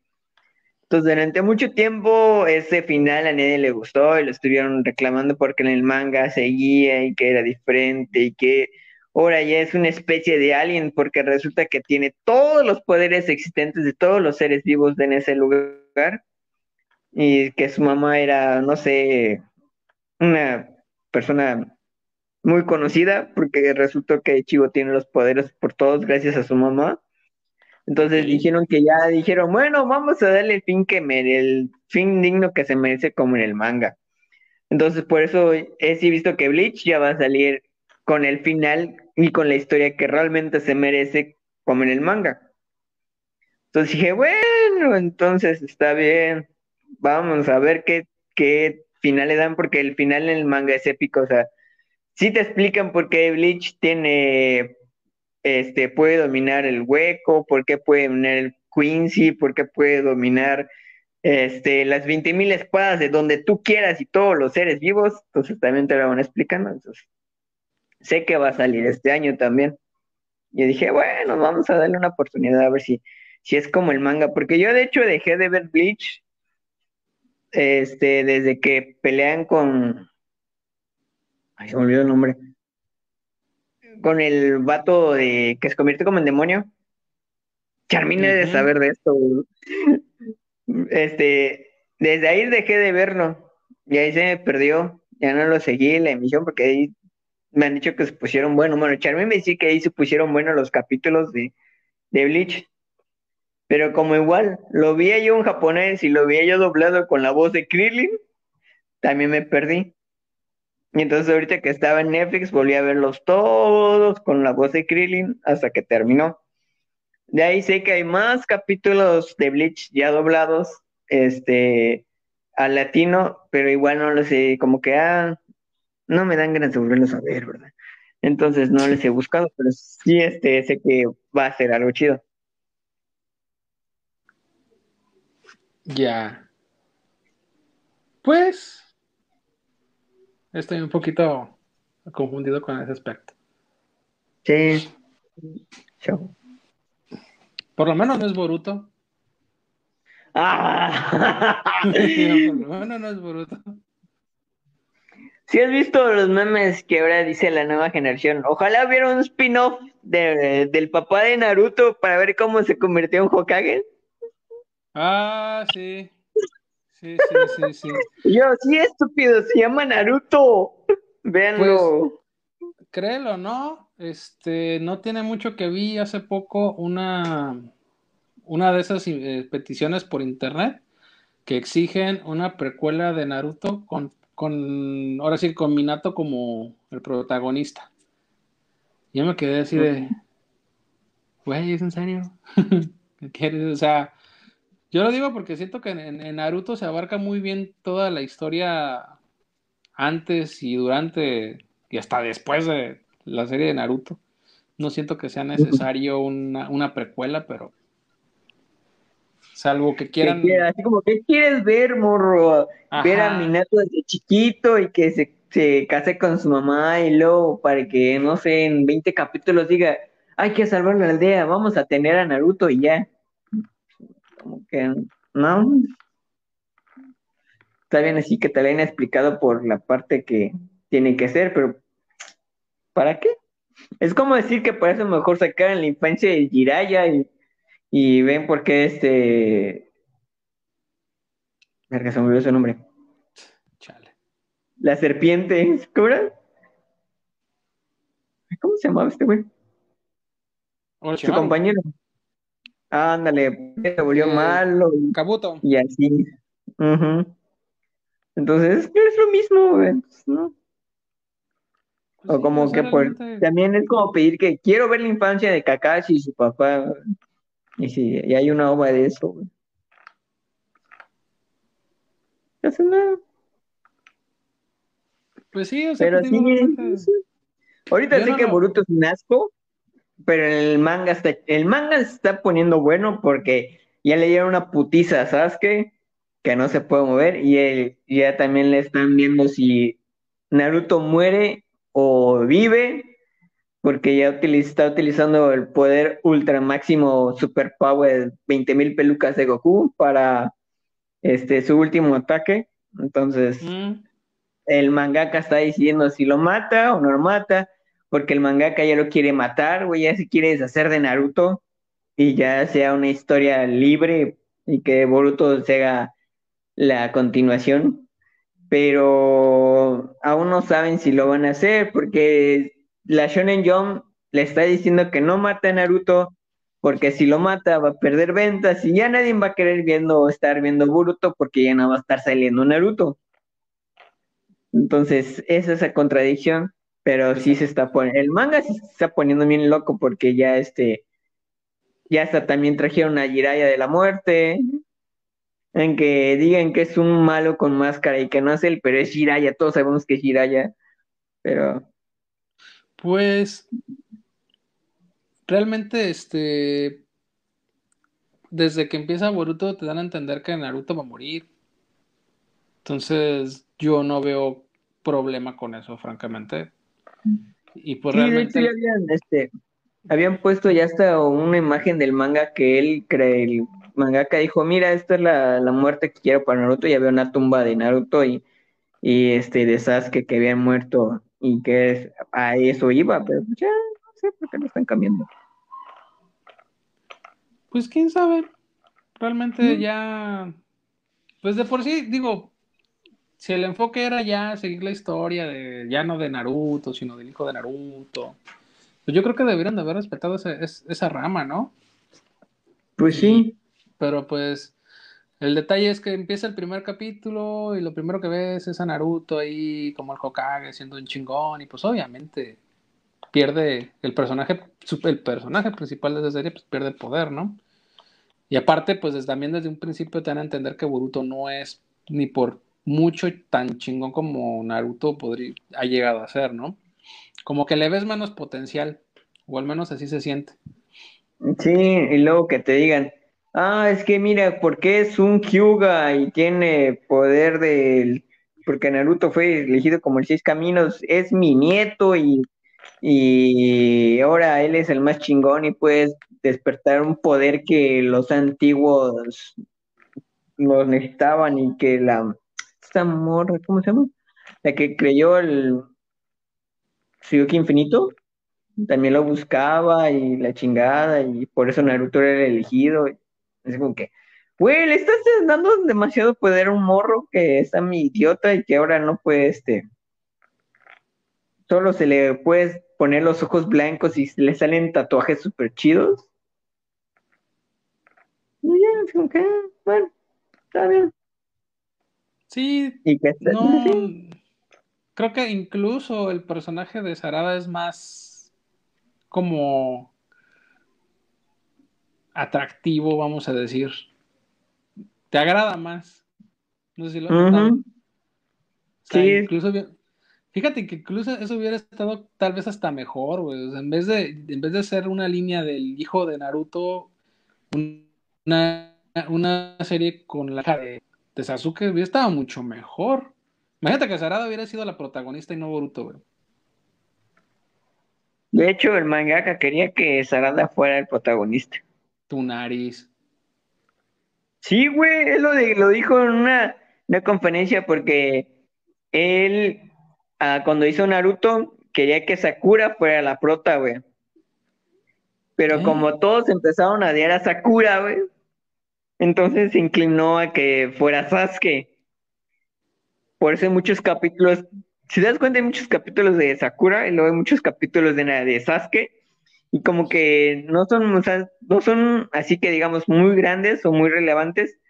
Entonces, durante mucho tiempo ese final a nadie le gustó y lo estuvieron reclamando porque en el manga seguía y que era diferente y que ahora ya es una especie de alien porque resulta que tiene todos los poderes existentes de todos los seres vivos en ese lugar y que su mamá era, no sé, una persona muy conocida porque resultó que Chivo tiene los poderes por todos gracias a su mamá. Entonces dijeron que ya dijeron, bueno, vamos a darle el fin que mere, el fin digno que se merece como en el manga. Entonces por eso he sí visto que Bleach ya va a salir con el final y con la historia que realmente se merece como en el manga. Entonces dije, bueno, entonces está bien vamos a ver qué, qué final le dan, porque el final en el manga es épico, o sea, sí te explican por qué Bleach tiene, este, puede dominar el hueco, por qué puede dominar el Quincy, por qué puede dominar este, las 20.000 espadas de donde tú quieras y todos los seres vivos, entonces también te lo van explicando, entonces sé que va a salir este año también. Y dije, bueno, vamos a darle una oportunidad a ver si, si es como el manga, porque yo de hecho dejé de ver Bleach este, desde que pelean con. Ay, se me olvidó el nombre. Con el vato de que se convierte como en demonio. Charmine de saber de esto. Este, desde ahí dejé de verlo. Y ahí se me perdió. Ya no lo seguí en la emisión porque ahí me han dicho que se pusieron bueno. Bueno, Charmine me dice que ahí se pusieron buenos los capítulos de, de Bleach. Pero como igual lo vi yo en japonés y lo vi yo doblado con la voz de Krillin, también me perdí. Y entonces ahorita que estaba en Netflix volví a verlos todos con la voz de Krillin hasta que terminó. De ahí sé que hay más capítulos de Bleach ya doblados, este, al latino, pero igual no lo sé, como que, ah, no me dan ganas de volverlos a ver, ¿verdad? Entonces no les he buscado, pero sí, este, sé que va a ser algo chido. Ya. Pues estoy un poquito confundido con ese aspecto. Sí. Por lo menos no es Boruto. Ah. por lo menos no es Boruto. Si has visto los memes que ahora dice la nueva generación, ojalá hubiera un spin-off del papá de Naruto para ver cómo se convirtió en Hokage. Ah, sí. Sí, sí, sí, sí. Yo, sí, estúpido, se llama Naruto. Véanlo. Pues, créelo, ¿no? Este, no tiene mucho que vi hace poco una, una de esas eh, peticiones por internet que exigen una precuela de Naruto con, con, ahora sí, con Minato como el protagonista. Yo me quedé así de, güey, ¿es en serio? ¿Qué quieres? O sea, yo lo digo porque siento que en, Naruto se abarca muy bien toda la historia antes y durante y hasta después de la serie de Naruto. No siento que sea necesario una, una precuela, pero salvo que quieran. Así como, ¿qué quieres ver, morro? Ver a Minato desde chiquito y que se, se case con su mamá y luego para que, no sé, en 20 capítulos diga, hay que salvar la aldea, vamos a tener a Naruto y ya. Como que, no. Está bien así que te lo hayan explicado por la parte que tiene que ser, pero ¿para qué? Es como decir que por eso mejor sacar en la infancia de Jiraya y, y ven por qué este. Verga, se me olvidó su nombre. Chale. La serpiente, ¿cómo era? ¿Cómo se llamaba este güey? Su compañero. Ándale, se volvió eh, malo. Kabuto. Y así. Entonces, es lo mismo, ¿no? Pues o como que por, también es como pedir que quiero ver la infancia de Kakashi y su papá. Y si y hay una obra de eso, güey. No nada. Pues sí, o sea, pero sí, Ahorita sé que Boruto es un asco, pero el manga está, el manga se está poniendo bueno porque ya le dieron una putiza a Sasuke que no se puede mover y él, ya también le están viendo si Naruto muere o vive porque ya está utilizando el poder ultra máximo super power 20.000 pelucas de Goku para este su último ataque. Entonces, mm. el mangaka está diciendo si lo mata o no lo mata, porque el mangaka ya lo quiere matar, güey, ya se quiere deshacer de Naruto y ya sea una historia libre y que Boruto sea la continuación pero aún no saben si lo van a hacer porque la Shonen Jump le está diciendo que no mata a Naruto porque si lo mata va a perder ventas y ya nadie va a querer viendo estar viendo Boruto porque ya no va a estar saliendo Naruto. Entonces, esa es esa contradicción, pero sí se está poniendo, el manga se está poniendo bien loco porque ya este, ya hasta también trajeron a Jiraya de la muerte, en que digan que es un malo con máscara y que no es él, pero es Jiraya, todos sabemos que es Jiraya, pero... Pues realmente este desde que empieza Boruto te dan a entender que Naruto va a morir. Entonces, yo no veo problema con eso, francamente. Y pues realmente. habían, este, habían puesto ya hasta una imagen del manga que él cree, mangaka dijo, mira, esta es la, muerte que quiero para Naruto, y había una tumba de Naruto y, y este de Sasuke que habían muerto y que a eso iba, pero ya no sé por qué lo están cambiando. Pues quién sabe, realmente ya, pues de por sí, digo, si el enfoque era ya seguir la historia de, ya no de Naruto, sino del hijo de Naruto, pues yo creo que deberían de haber respetado esa rama, ¿no? Pues sí. Pero pues el detalle es que empieza el primer capítulo y lo primero que ves es a Naruto ahí como el Hokage siendo un chingón y pues obviamente pierde el personaje, el personaje principal de esa serie pues pierde poder, ¿no? Y aparte pues también desde un principio te dan a entender que Boruto no es ni por mucho tan chingón como Naruto podría, ha llegado a ser, ¿no? Como que le ves menos potencial, o al menos así se siente. Sí, y luego que te digan, Ah, es que mira, porque es un Hyuga y tiene poder del. Porque Naruto fue elegido como el seis caminos, es mi nieto y, y ahora él es el más chingón y puedes despertar un poder que los antiguos los necesitaban y que la. Esta morra, ¿cómo se llama? La que creyó el. Suyuki Infinito también lo buscaba y la chingada y por eso Naruto era el elegido. Es como que, güey, le estás dando demasiado poder a un morro que está mi idiota y que ahora no puede, este, solo se le puede poner los ojos blancos y le salen tatuajes súper chidos. Y ya, es como que, bueno, está bien. Sí, ¿Y no, creo que incluso el personaje de Sarada es más como atractivo, vamos a decir. Te agrada más. No sé si lo has sí. Incluso, fíjate que incluso eso hubiera estado tal vez hasta mejor, güey. O sea, en vez de, en vez de ser una línea del hijo de Naruto, una, una serie con la de, de Sasuke hubiera estado mucho mejor. Imagínate que Sarada hubiera sido la protagonista y no Boruto, güey. De hecho, el mangaka quería que Sarada fuera el protagonista. Tu nariz. Sí, güey, él lo, dijo en una, conferencia porque él, ah, cuando hizo Naruto, quería que Sakura fuera la prota, güey. Pero ¿Eh? como todos empezaron a odiar a Sakura, güey, entonces se inclinó a que fuera Sasuke. Por eso hay muchos capítulos, si das cuenta, hay muchos capítulos de Sakura y luego hay muchos capítulos de, de Sasuke. Y como que no son, no son así que digamos muy grandes o muy relevantes.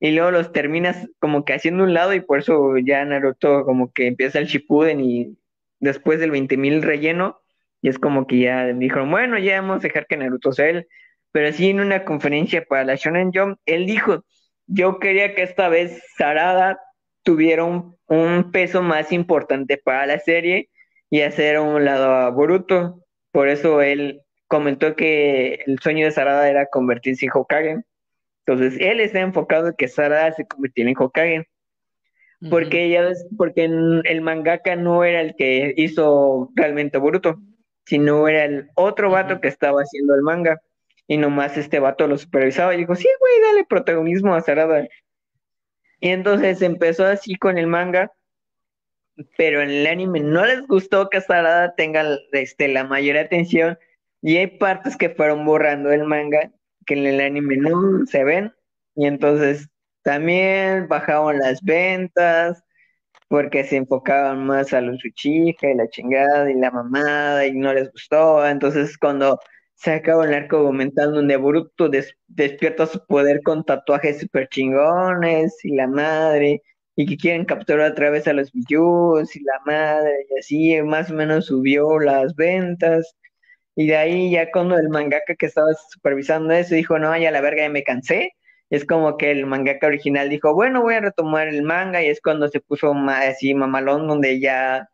Y luego los terminas como que haciendo un lado y por eso ya Naruto como que empieza el Shippuden y después del 20.000 relleno y es como que ya dijo, bueno, ya vamos a dejar que Naruto sea él, pero sí en una conferencia para la Shonen Jump, él dijo, yo quería que esta vez Sarada tuviera un, un peso más importante para la serie y hacer a un lado a Boruto, por eso él comentó que el sueño de Sarada era convertirse en Hokage. Entonces, él está enfocado en que Sarada se convirtiera en Hokage. Porque ya porque el mangaka no era el que hizo realmente Boruto, sino era el otro vato que estaba haciendo el manga. Y nomás este vato lo supervisaba y dijo, sí, güey, dale protagonismo a Sarada. Y entonces empezó así con el manga, pero en el anime no les gustó que Sarada tenga este, la mayor atención y hay partes que fueron borrando el manga que en el anime no se ven. Y entonces también bajaban las ventas porque se enfocaban más a los Uchiha y la chingada y la mamada y no les gustó. Entonces cuando se acaba el arco argumental donde Boruto despierta su poder con tatuajes super chingones y la madre y que quieren capturar otra vez a los Biyus y la madre y así más o menos subió las ventas y de ahí ya cuando el mangaka que estaba supervisando eso dijo, no, ya la verga, ya me cansé. Es como que el mangaka original dijo, bueno, voy a retomar el manga y es cuando se puso así mamalón donde ya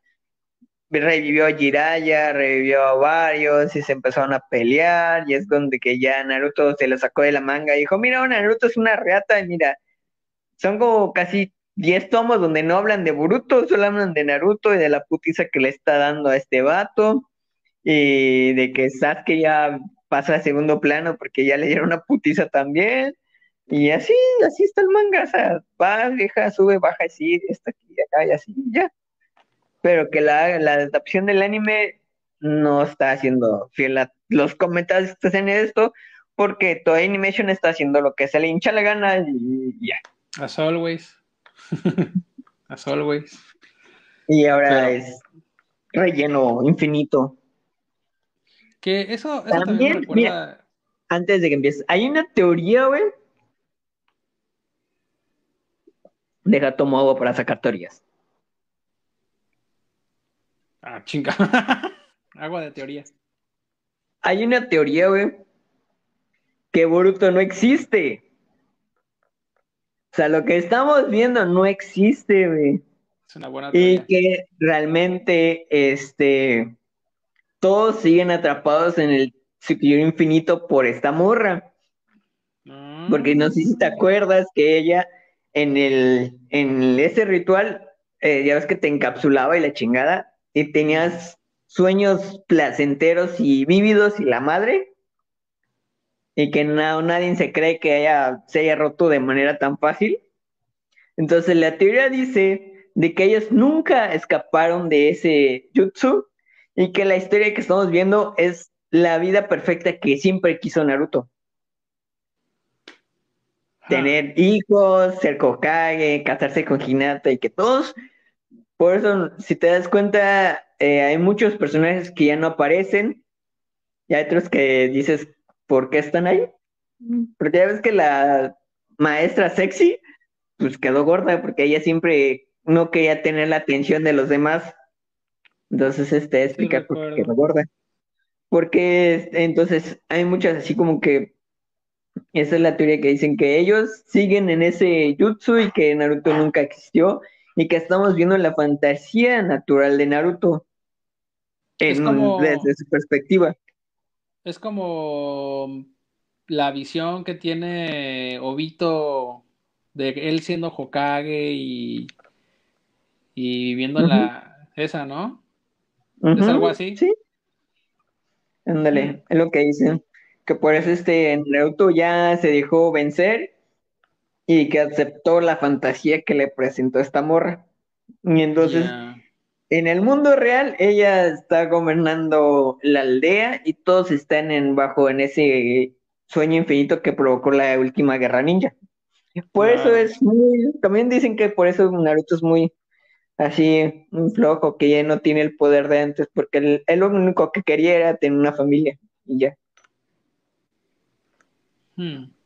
revivió a Jiraya, revivió a varios y se empezaron a pelear y es donde que ya Naruto se lo sacó de la manga y dijo, mira, Naruto es una reata y mira, son como casi 10 tomos donde no hablan de Boruto, solo hablan de Naruto y de la putiza que le está dando a este vato y de que Sasuke ya pasa a segundo plano porque ya le dieron una putiza también. Y así, así está el manga, o sea, va, vieja, sube, baja, así, está aquí, acá y así, ya. Pero que la, la adaptación del anime no está haciendo fiel a los comentarios que en esto, porque toda Animation está haciendo lo que se le hincha la gana y ya. As always. As always. Y ahora es relleno infinito. Que eso, también, mira, antes de que empieces, hay una teoría, güey. Deja tomo agua para sacar teorías. Ah, chinga. agua de teoría. Hay una teoría, güey, que Boruto no existe. O sea, lo que estamos viendo no existe, güey. Es una buena teoría. Y que realmente, este, todos siguen atrapados en el ciclo infinito por esta morra. Porque no sé si te acuerdas que ella en el en ese ritual eh, ya ves que te encapsulaba y la chingada y tenías sueños placenteros y vívidos y la madre y que no, nadie se cree que haya, se haya roto de manera tan fácil. Entonces la teoría dice de que ellos nunca escaparon de ese jutsu y que la historia que estamos viendo es la vida perfecta que siempre quiso Naruto. Tener hijos, ser Kokage, casarse con Hinata y que todos, por eso, si te das cuenta, eh, hay muchos personajes que ya no aparecen y hay otros que dices, ¿por qué están ahí? Porque ya ves que la maestra sexy, pues quedó gorda porque ella siempre no quería tener la atención de los demás entonces, este, explicar por qué gorda. Porque entonces hay muchas así como que esa es la teoría que dicen que ellos siguen en ese jutsu y que Naruto nunca existió y que estamos viendo la fantasía natural de Naruto desde su perspectiva. Es como la visión que tiene Obito de él siendo Hokage y, y viviendo la esa, ¿no? ¿Es algo así? Sí. Ándale, es lo que dicen. Que por eso este Naruto ya se dejó vencer y que aceptó la fantasía que le presentó esta morra. Y entonces, en el mundo real, ella está gobernando la aldea y todos están en bajo en ese sueño infinito que provocó la última guerra ninja. Por eso es muy, también dicen que por eso Naruto es muy así, muy flojo, que ya no tiene el poder de antes, porque él, lo único que quería era tener una familia y ya. Hmm.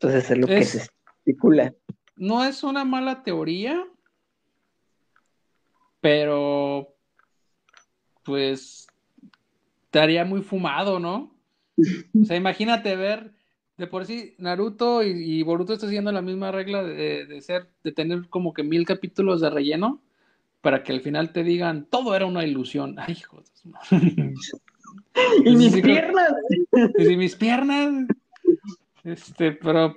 Entonces es lo que se estipula. No es una mala teoría, pero pues estaría muy fumado, ¿no? O sea, imagínate ver de por sí Naruto y, Boruto está siguiendo la misma regla de, ser, de tener como que mil capítulos de relleno para que al final te digan todo era una ilusión. Ay, hijo Y mis piernas. Y mis piernas. Este, pero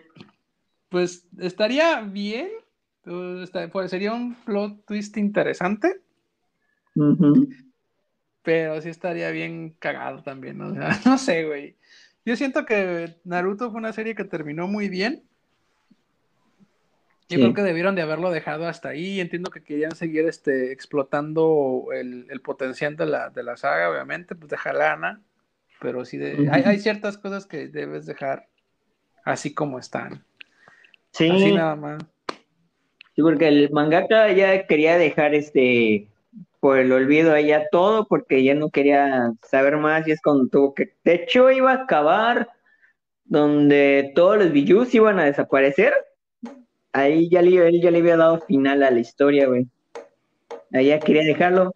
pues estaría bien. Pues, sería un plot twist interesante. Pero sí estaría bien cagado también. ¿no? no sé, güey. Yo siento que Naruto fue una serie que terminó muy bien. Yo creo que debieron de haberlo dejado hasta ahí. Entiendo que querían seguir este, explotando el, potencial de la, de la, saga, obviamente, pues deja lana. Pero sí, hay, hay, ciertas cosas que debes dejar así como están. Sí. Así nada más. Sí, porque el mangaka ya quería dejar este por el olvido allá todo porque ya no quería saber más y es cuando tuvo que de hecho iba a acabar donde todos los Bijus iban a desaparecer ahí ya le, él ya le había dado final a la historia güey ahí ya quería dejarlo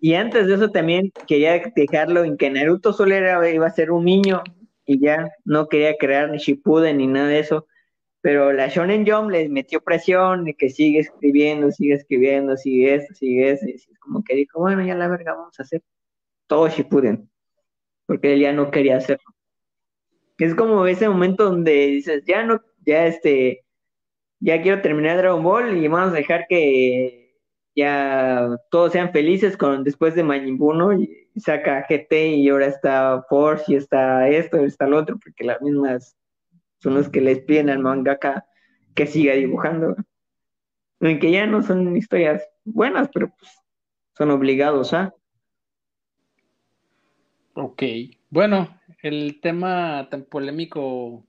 y antes de eso también quería dejarlo en que Naruto solo era, iba a ser un niño y ya no quería crear ni Shippuden ni nada de eso pero la Shonen Jump les metió presión de que sigue escribiendo, sigue escribiendo, sigue esto, sigue eso, y como que dijo, bueno, ya la verga, vamos a hacer todo Shippuden, porque él ya no quería hacerlo. Es como ese momento donde dices, ya no, ya este, ya quiero terminar Dragon Ball y vamos a dejar que ya todos sean felices con después de Majin Buu, y saca GT y ahora está Force y está esto, y está lo otro, porque las mismas son los que les piden al mangaka que siga dibujando. En que ya no son historias buenas, pero pues son obligados a. Ok. Bueno, el tema tan polémico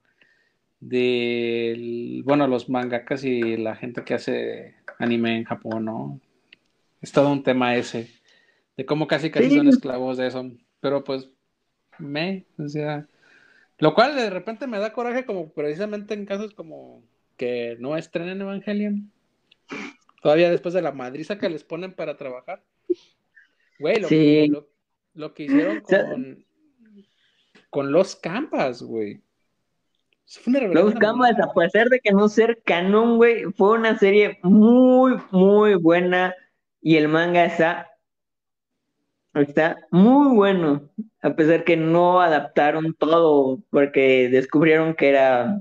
de, bueno, los mangakas y la gente que hace anime en Japón, ¿no? Es todo un tema ese, de cómo casi casi son esclavos de eso. Pero pues, me, o sea, lo cual de repente me da coraje como precisamente en casos como que no estrenen Evangelion. Todavía después de la madriza que les ponen para trabajar. Güey, lo, que, hicieron con, con los campas, güey. Los campas, a pesar de que no ser canon, güey, fue una serie muy, muy buena. Y el manga está Está muy bueno, a pesar que no adaptaron todo porque descubrieron que era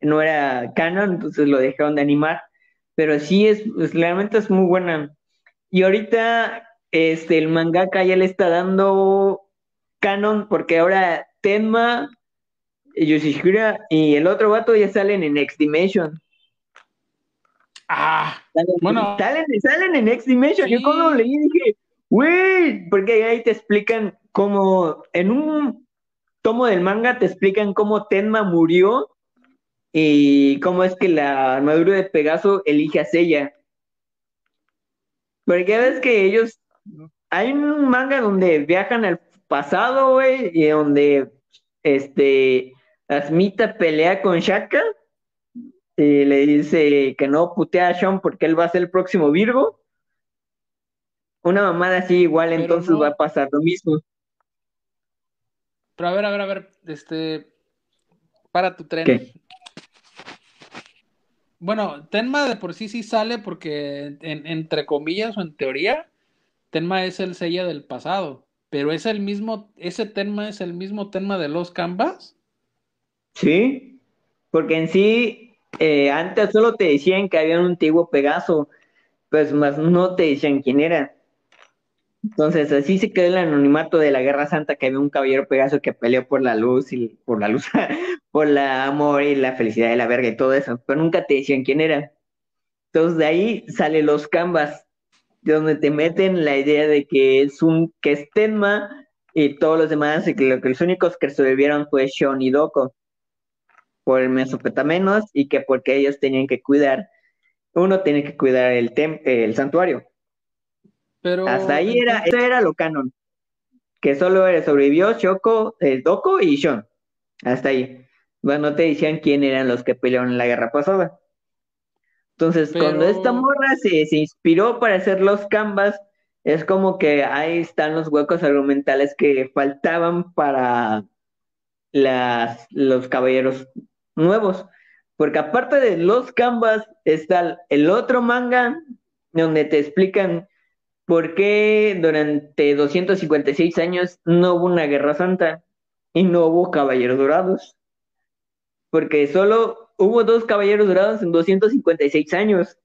no era canon, entonces lo dejaron de animar, pero sí es pues, realmente es muy buena. Y ahorita este el mangaka ya le está dando canon porque ahora Tenma, Yoshihira y el otro vato ya salen en X Dimension. Ah, bueno. Salen, salen en X Dimension. Yo cuando leí dije, Güey, porque ahí te explican cómo, en un tomo del manga te explican cómo Tenma murió y cómo es que la armadura de Pegaso elige a Sella. Porque ves que ellos, hay un manga donde viajan al pasado, güey, y donde, este, Asmita pelea con Shaka y le dice que no putea a Sean porque él va a ser el próximo Virgo. Una mamada así igual, entonces va a pasar lo mismo. Pero a ver, a ver, a ver, este, para tu tren. Bueno, Tenma de por sí sí sale porque, entre comillas o en teoría, Tenma es el sella del pasado. Pero es el mismo, ese Tenma es el mismo Tenma de los Canvas. Sí, porque en sí, eh, antes solo te decían que había un antiguo Pegaso, pues más no te decían quién era. Entonces, así se quedó el anonimato de la Guerra Santa, que había un caballero Pegaso que peleó por la luz y por la luz, por la amor y la felicidad de la verga y todo eso, pero nunca te decían quién era. Entonces, de ahí salen los canvas, donde te meten la idea de que es un que es Tenma y todos los demás, y que, lo que los únicos que sobrevivieron fue Shon y Doko por el mesopetamenos y que porque ellos tenían que cuidar, uno tiene que cuidar el, el santuario pero. Hasta ahí era, eso era lo canon. Que solo sobrevivió Shoko, el Doko y Shon. Hasta ahí. Bueno, no te decían quién eran los que pelearon en la guerra pasada. Entonces, cuando esta morra se, se inspiró para hacer los canvas, es como que ahí están los huecos argumentales que faltaban para las, los caballeros nuevos. Porque aparte de los canvas, está el otro manga donde te explican ¿Por qué durante 256 años no hubo una guerra santa y no hubo caballeros dorados? Porque solo hubo dos caballeros dorados en 256 años,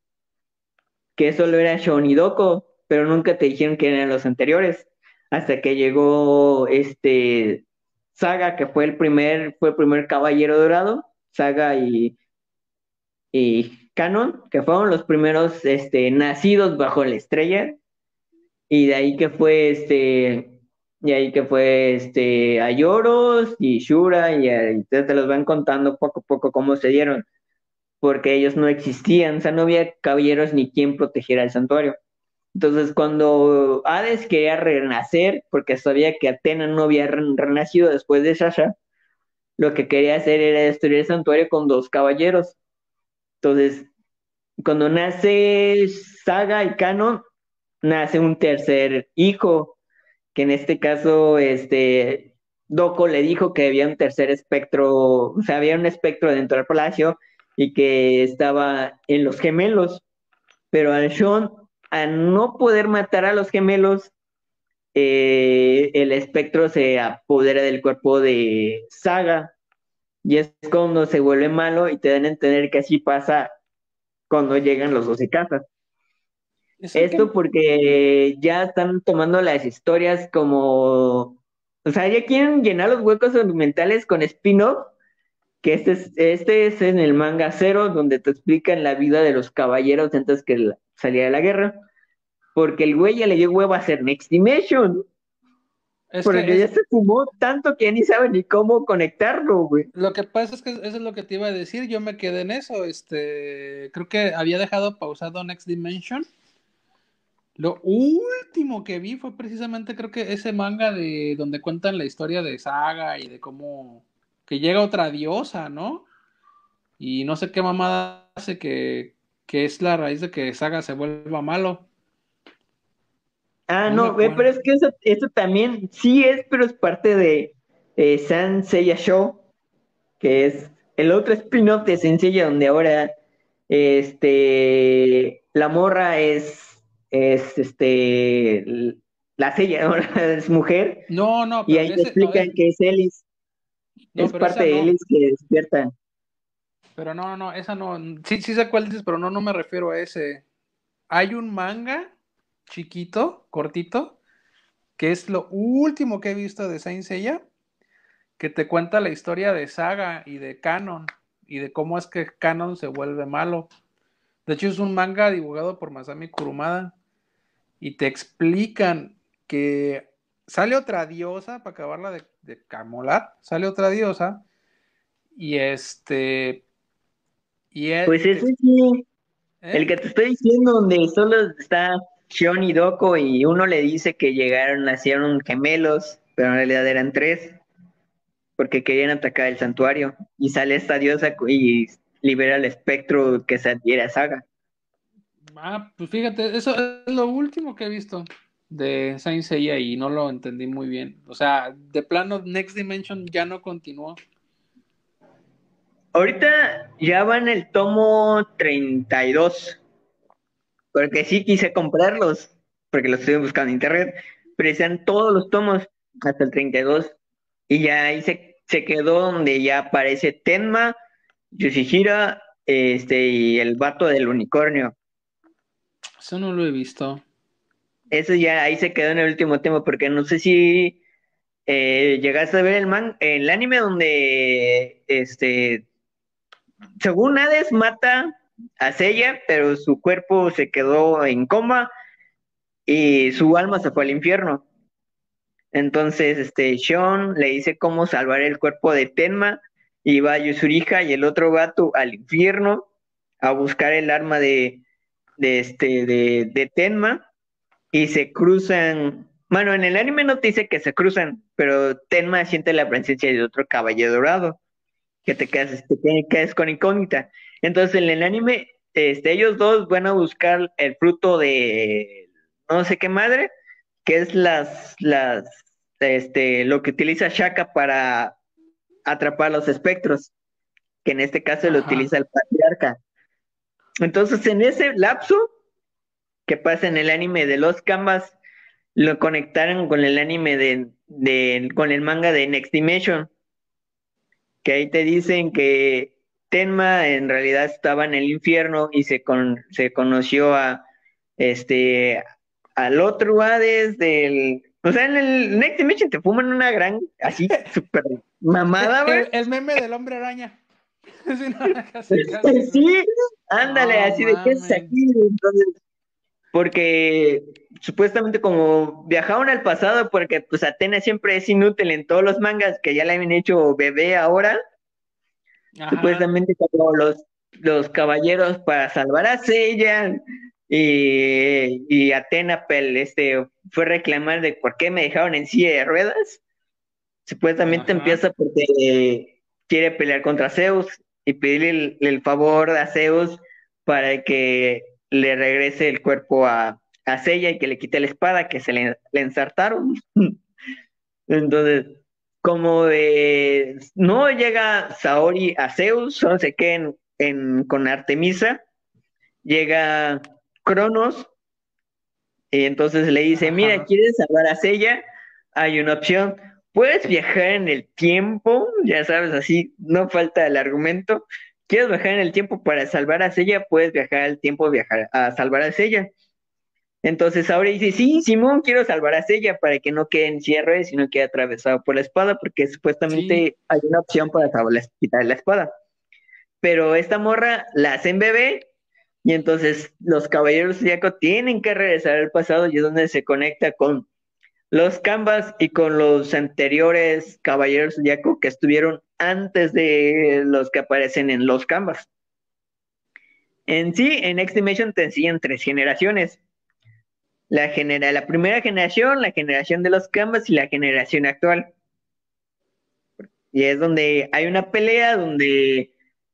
que solo era Shon y Doko, pero nunca te dijeron que eran los anteriores, hasta que llegó este Saga, que fue el primer, fue el primer caballero dorado, Saga y, y Canon, que fueron los primeros este, nacidos bajo la estrella, y de ahí que fue este, y ahí que fue este, a y Shura, y, y te los van contando poco a poco cómo se dieron, porque ellos no existían, o sea, no había caballeros ni quien protegiera el santuario. Entonces, cuando Hades quería renacer, porque sabía que Atena no había renacido después de Sasha, lo que quería hacer era destruir el santuario con dos caballeros. Entonces, cuando nace Saga y Canon, nace un tercer hijo, que en este caso, este, Doko le dijo que había un tercer espectro, o sea, había un espectro dentro del palacio y que estaba en los gemelos, pero al Sean, al no poder matar a los gemelos, eh, el espectro se apodera del cuerpo de Saga y es cuando se vuelve malo y te dan a entender que así pasa cuando llegan los doce casas. Esto porque ya están tomando las historias como, o sea, ya quieren llenar los huecos documentales con spin-off, que este es, este es en el manga cero, donde te explican la vida de los caballeros antes que salía de la guerra, porque el güey ya le dio huevo a hacer Next Dimension. porque ya se fumó tanto que ya ni sabe ni cómo conectarlo, güey. Lo que pasa es que eso es lo que te iba a decir, yo me quedé en eso, este, creo que había dejado pausado Next Dimension lo último que vi fue precisamente, creo que ese manga de donde cuentan la historia de Saga y de cómo que llega otra diosa, ¿no? Y no sé qué mamada hace que, es la raíz de que Saga se vuelva malo. Ah, no, pero es que eso, también sí es, pero es parte de eh, San Seiya Show, que es el otro spin-off de Senseiya, donde ahora este la morra es es este la sella ahora es mujer. No, no, y ahí te explican que es Ellis. es parte de Ellis que despierta. Pero no, no, esa no. Sí, sí sé cuál dices, pero no, no me refiero a ese. Hay un manga chiquito, cortito, que es lo último que he visto de Saint Seiya, que te cuenta la historia de Saga y de Canon y de cómo es que Canon se vuelve malo. De hecho, es un manga dibujado por Masami Kurumada y te explican que sale otra diosa para acabarla de, de camolar, sale otra diosa y este y pues ese sí el ¿Eh? que te estoy diciendo donde solo está Shion y Doko y uno le dice que llegaron, nacieron gemelos, pero en realidad eran tres porque querían atacar el santuario y sale esta diosa y libera el espectro que se adhiere a Saga. Ah, pues fíjate, eso es lo último que he visto de Saint Seiya y no lo entendí muy bien. O sea, de plano Next Dimension ya no continuó. ahorita ya va en el tomo 32. Porque sí quise comprarlos, porque los estoy buscando en internet, pero están todos los tomos hasta el 32. Y ya ahí se, se quedó donde ya aparece Tenma, Yoshihira, este, y el vato del unicornio. Eso no lo he visto. Eso ya ahí se quedó en el último tema, porque no sé si eh, llegaste a ver el man, el anime donde este según Hades mata a Seiya, pero su cuerpo se quedó en coma y su alma se fue al infierno. Entonces, este, Sean le dice cómo salvar el cuerpo de Tenma y va Yusurija y el otro gato al infierno a buscar el arma de, de este, de, Tenma y se cruzan. Bueno, en el anime no te dice que se cruzan, pero Tenma siente la presencia de otro caballero dorado que te quedas, te quedas con incógnita. Entonces, en el anime, este, ellos dos van a buscar el fruto de no sé qué madre, que es las, las, este, lo que utiliza Shaka para atrapar los espectros, que en este caso lo utiliza el patriarca. Entonces, en ese lapso que pasa en el anime de los Canvas, lo conectaron con el anime de, de con el manga de Next Dimension que ahí te dicen que Tenma en realidad estaba en el infierno y se, se conoció a este al otro Hades del o sea, en el Next Dimension te fuman una gran, así, súper mamada, güey. El, meme del hombre araña. sí, ándale, así de que es aquí. Entonces, porque supuestamente como viajaron al pasado, porque pues Atena siempre es inútil en todos los mangas que ya le habían hecho bebé ahora, supuestamente como los, los caballeros para salvar a Seiya y, y Atena pel, este, fue reclamar de por qué me dejaron en silla de ruedas, supuestamente empieza porque quiere pelear contra Zeus y pedirle el, el favor a Zeus para que le regrese el cuerpo a, a Sella y que le quite la espada que se le, ensartaron. Entonces, como de no llega Saori a Zeus, solo se queda en, con Artemisa, llega Cronos, y entonces le dice, mira, ¿quieres salvar a Sella? Hay una opción, puedes viajar en el tiempo, ya sabes, así, no falta el argumento, ¿Quieres viajar en el tiempo para salvar a Sella? Puedes viajar al tiempo viajar a salvar a Sella. Entonces ahora dice, sí, Simón, quiero salvar a Sella para que no quede en cierre, sino quede atravesado por la espada, porque supuestamente hay una opción para quitar la espada. Pero esta morra la hacen bebé, y entonces los caballeros zodiaco tienen que regresar al pasado, y es donde se conecta con los Canvas y con los anteriores caballeros zodiaco que estuvieron antes de los que aparecen en los Canvas. En sí, en X Dimension te enseñan tres generaciones. La, genera la primera generación, la generación de los Canvas y la generación actual. Y es donde hay una pelea donde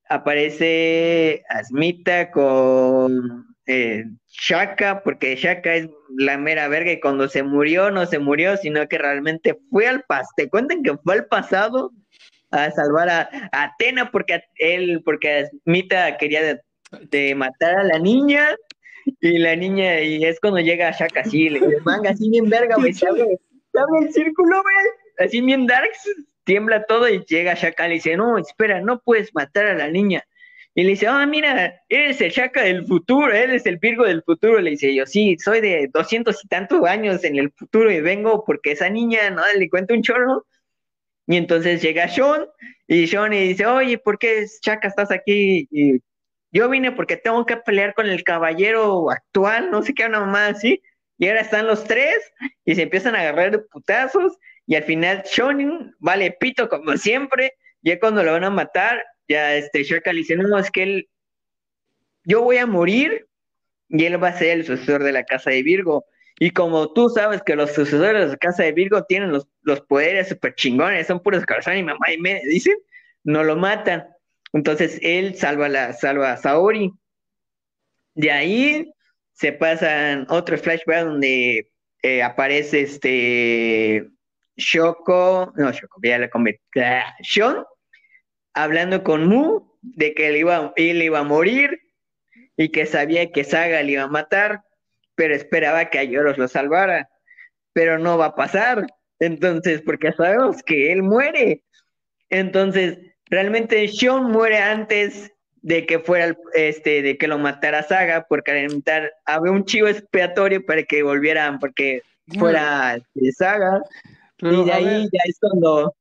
aparece Asmita con eh, Shaka, porque Shaka es la mera verga y cuando se murió no se murió, sino que realmente fue al pasado. Te cuentan que fue al pasado a salvar a, Atena porque él, porque Mita quería de, matar a la niña y la niña, y es cuando llega Shaka así, le, manga así bien verga, güey, se abre, el círculo, güey, así bien darks, tiembla todo y llega Shaka y le dice, no, espera, no puedes matar a la niña. Y le dice, ah, mira, eres el Shaka del futuro, eres el Virgo del futuro. Le dice yo, sí, soy de doscientos y tantos años en el futuro y vengo porque esa niña, no, le cuento un chorro y entonces llega Sean y Sean y dice, oye, ¿por qué Chaka estás aquí? Y yo vine porque tengo que pelear con el caballero actual, no sé qué, una mamá así. Y ahora están los tres y se empiezan a agarrar de putazos y al final Sean vale pito como siempre. Ya cuando lo van a matar, ya este Shaka le dice, no, es que él, yo voy a morir y él va a ser el sucesor de la casa de Virgo. Y como tú sabes que los sucesores de casa de Virgo tienen los, los poderes súper chingones, son puros corazón y mamá y me dicen, no lo matan. Entonces él salva, la, salva a Saori. De ahí se pasan otros flashbacks donde eh, aparece este Shoko, no Shoko, ya la convertí, Sean, hablando con Mu de que él iba, él iba a morir y que sabía que Saga le iba a matar, pero esperaba que Ayoros lo salvara. Pero no va a pasar. Entonces, porque sabemos que él muere. Entonces, realmente Sean muere antes de que fuera este, de que lo matara Saga, porque alimentar había un chivo expiatorio para que volvieran, porque fuera de Saga. y de ahí ya es cuando.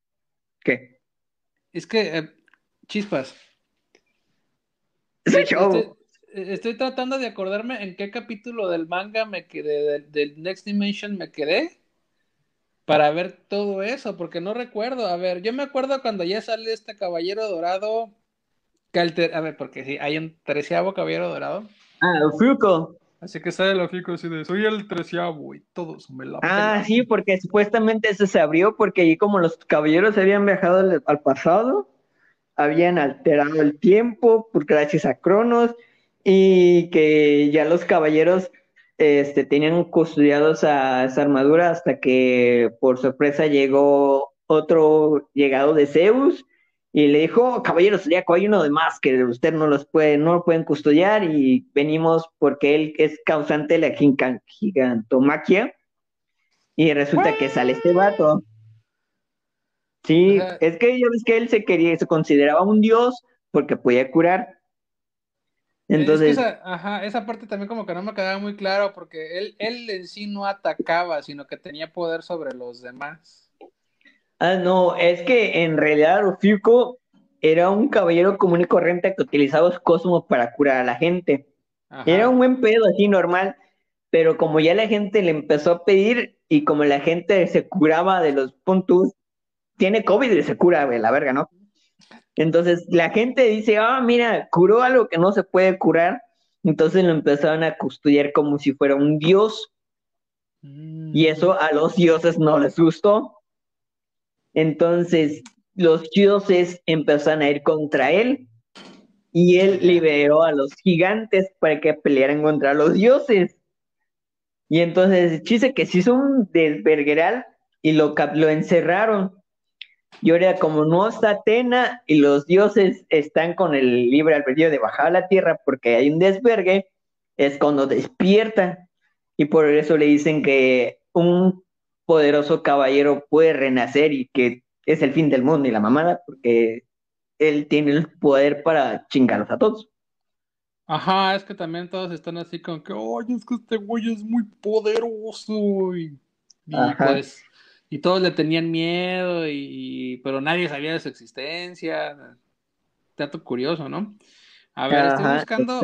¿Qué? Es que, eh, chispas. Estoy, tratando de acordarme en qué capítulo del manga me quedé, del, Next Dimension me quedé para ver todo eso, porque no recuerdo. A ver, yo me acuerdo cuando ya sale este caballero dorado. a ver, porque sí, hay un treceavo caballero dorado. Ah, Fuko. Así que sale el Fuko así de soy el treceavo y todos me la. Ah, sí, porque supuestamente eso se abrió porque ahí como los caballeros habían viajado al pasado habían alterado el tiempo por gracias a Cronos y que ya los caballeros este, tenían custodiados a esa armadura hasta que por sorpresa llegó otro llegado de Zeus y le dijo, caballeros ya hay uno de más que usted no los puede, no lo pueden custodiar y venimos porque él es causante de la gigantomaquia y resulta que sale este vato Sí, es que yo ves que él se quería, se consideraba un dios porque podía curar. Entonces. esa, ajá, esa parte también como que no me quedaba muy claro porque él, él en sí no atacaba, sino que tenía poder sobre los demás. Ah, no, es que en realidad Rufiuco era un caballero común y corriente que utilizaba los cosmos para curar a la gente. Era un buen pedo así normal, pero como ya la gente le empezó a pedir y como la gente se curaba de los puntos, tiene COVID y se cura, güey, la verga, ¿no? Entonces la gente dice, ah, mira, curó algo que no se puede curar. Entonces lo empezaron a custodiar como si fuera un dios. Mm. Y eso a los dioses no les gustó. Entonces los dioses empezaron a ir contra él. Y él liberó a los gigantes para que pelearan contra los dioses. Y entonces chiste que se hizo un desvergueral y lo, lo encerraron. Y ahora como no está Atena y los dioses están con el libre albedrío de bajar a la tierra porque hay un desvergue, es cuando despierta. Y por eso le dicen que un poderoso caballero puede renacer y que es el fin del mundo y la mamada, porque él tiene el poder para chingarlos a todos. Ajá, es que también todos están así como que, ay, es que este güey es muy poderoso. Y, y pues y todos le tenían miedo, y, pero nadie sabía de su existencia. Dato curioso, ¿no? A ver, estoy buscando,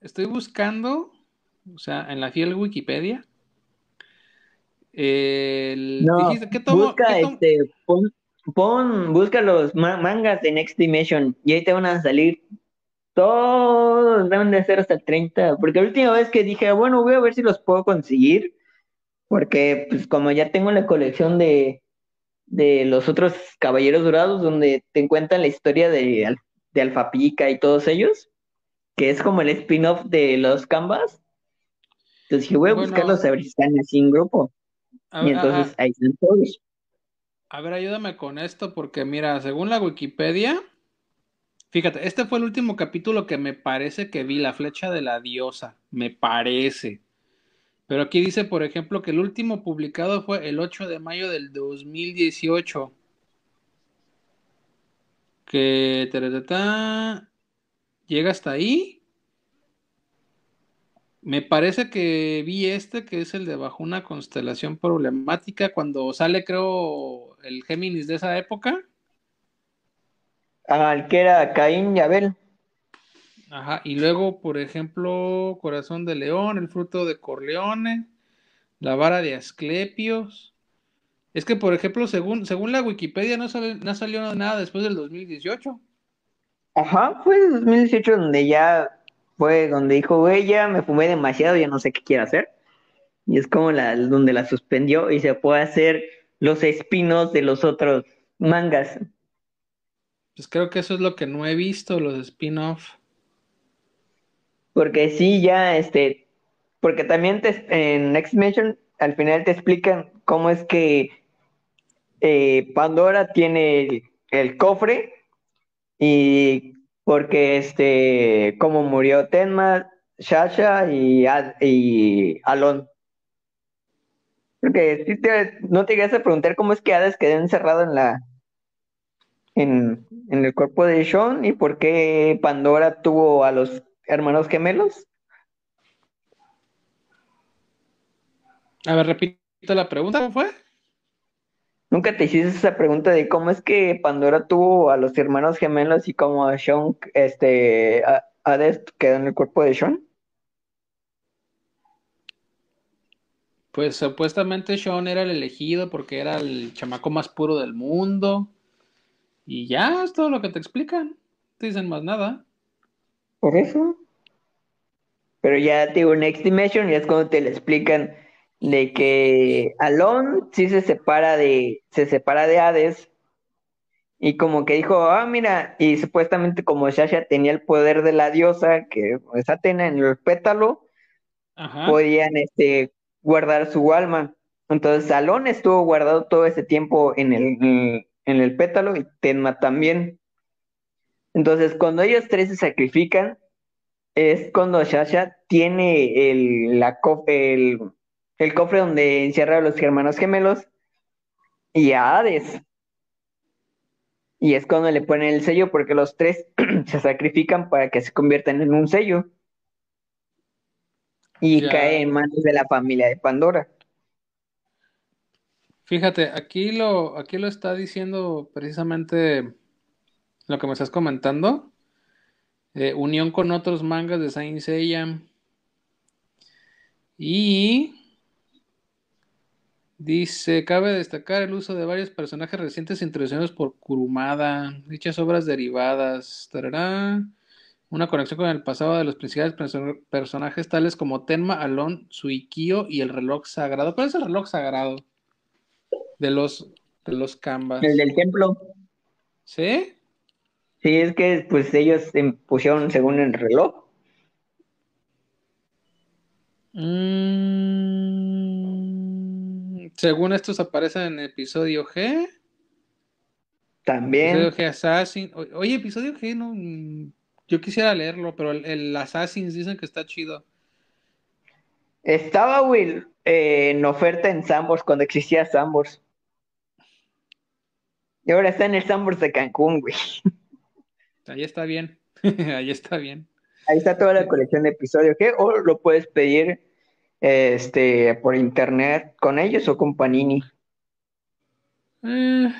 estoy buscando, o sea, en la fiel Wikipedia. El, dijiste, ¿qué tomo, busca este, pon, busca los mangas de Next Dimension y ahí te van a salir todos, deben de ser hasta el 30, porque la última vez que dije, bueno, voy a ver si los puedo conseguir, porque pues como ya tengo la colección de, los otros Caballeros Dorados, donde te cuentan la historia de, de Alfa Pica y todos ellos, que es como el spin-off de los Canvas. Entonces dije, voy a buscarlos a ver si están así en grupo. y entonces ahí están todos. A ver, ayúdame con esto, porque mira, según la Wikipedia, fíjate, este fue el último capítulo que me parece que vi, la flecha de la diosa, me parece. Pero aquí dice, por ejemplo, que el último publicado fue el 8 de mayo del 2018. Que llega hasta ahí. Me parece que vi este, que es el de bajo una constelación problemática, cuando sale, creo, el Géminis de esa época. Al que era Caín y Abel. Ajá, y luego, por ejemplo, Corazón de León, El fruto de Corleone, La vara de Asclepios. Es que, por ejemplo, según, según la Wikipedia, no, no salió nada después del 2018. Ajá, fue el 2018 donde ya fue donde dijo, güey, ya me fumé demasiado, ya no sé qué quiero hacer. Y es como la, donde la suspendió y se puede hacer los espinos de los otros mangas. Pues creo que eso es lo que no he visto, los spin-off. Porque sí, ya, este, porque también te, en Next Mission al final te explican cómo es que eh, Pandora tiene el, cofre Y porque este, como murió Tenma, Shasha y, y Alon. Porque si te, no te llegas a preguntar cómo es que Hades quedó encerrado en la en, en el cuerpo de Sean y por qué Pandora tuvo a los hermanos gemelos. A ver, repito la pregunta, ¿cómo fue? ¿Nunca te hiciste esa pregunta de cómo es que Pandora tuvo a los hermanos gemelos y cómo Sean, este, Hades quedó en el cuerpo de Sean? Pues supuestamente Sean era el elegido porque era el chamaco más puro del mundo. Y ya, es todo lo que te explican. No te dicen más nada. Por eso. Pero ya tengo Next Dimension y es cuando te le explican de que Alon sí se separa de, se separa de Hades y como que dijo, ah, mira, y supuestamente como Shasha tenía el poder de la diosa, que es Atena en el pétalo, podían este, guardar su alma. Entonces Alon estuvo guardado todo ese tiempo en el, en el pétalo y Tenma también. Entonces cuando ellos tres se sacrifican, es cuando Shasha tiene el, la, el, el cofre donde encierra a los hermanos gemelos y a Hades. Y es cuando le ponen el sello porque los tres se sacrifican para que se conviertan en un sello. Y cae en manos de la familia de Pandora. Fíjate, aquí lo, aquí lo está diciendo precisamente lo que me estás comentando. Eh, unión con otros mangas de Saint Seiya. Y Dice, cabe destacar el uso de varios personajes recientes introducidos por Kurumada, dichas obras derivadas, una conexión con el pasado de los principales personajes tales como Tenma, Alon, Suikio y el reloj sagrado. ¿Cuál es el reloj sagrado? De los, de los Canvas. El del templo. ¿Sí? Sí, es que pues ellos pusieron según el reloj. Mmm... Según estos aparecen en episodio G. También. Episodio G Assassin. Oye, episodio G, no. Yo quisiera leerlo, pero el, Assassins dicen que está chido. Estaba, Will, eh, en oferta en Sambors cuando existía Sambors. Y ahora está en el Sambors de Cancún, güey. Ahí está bien. Ahí está bien. Ahí está toda la colección de episodio G, o lo puedes pedir este, por internet con ellos o con Panini? Eh,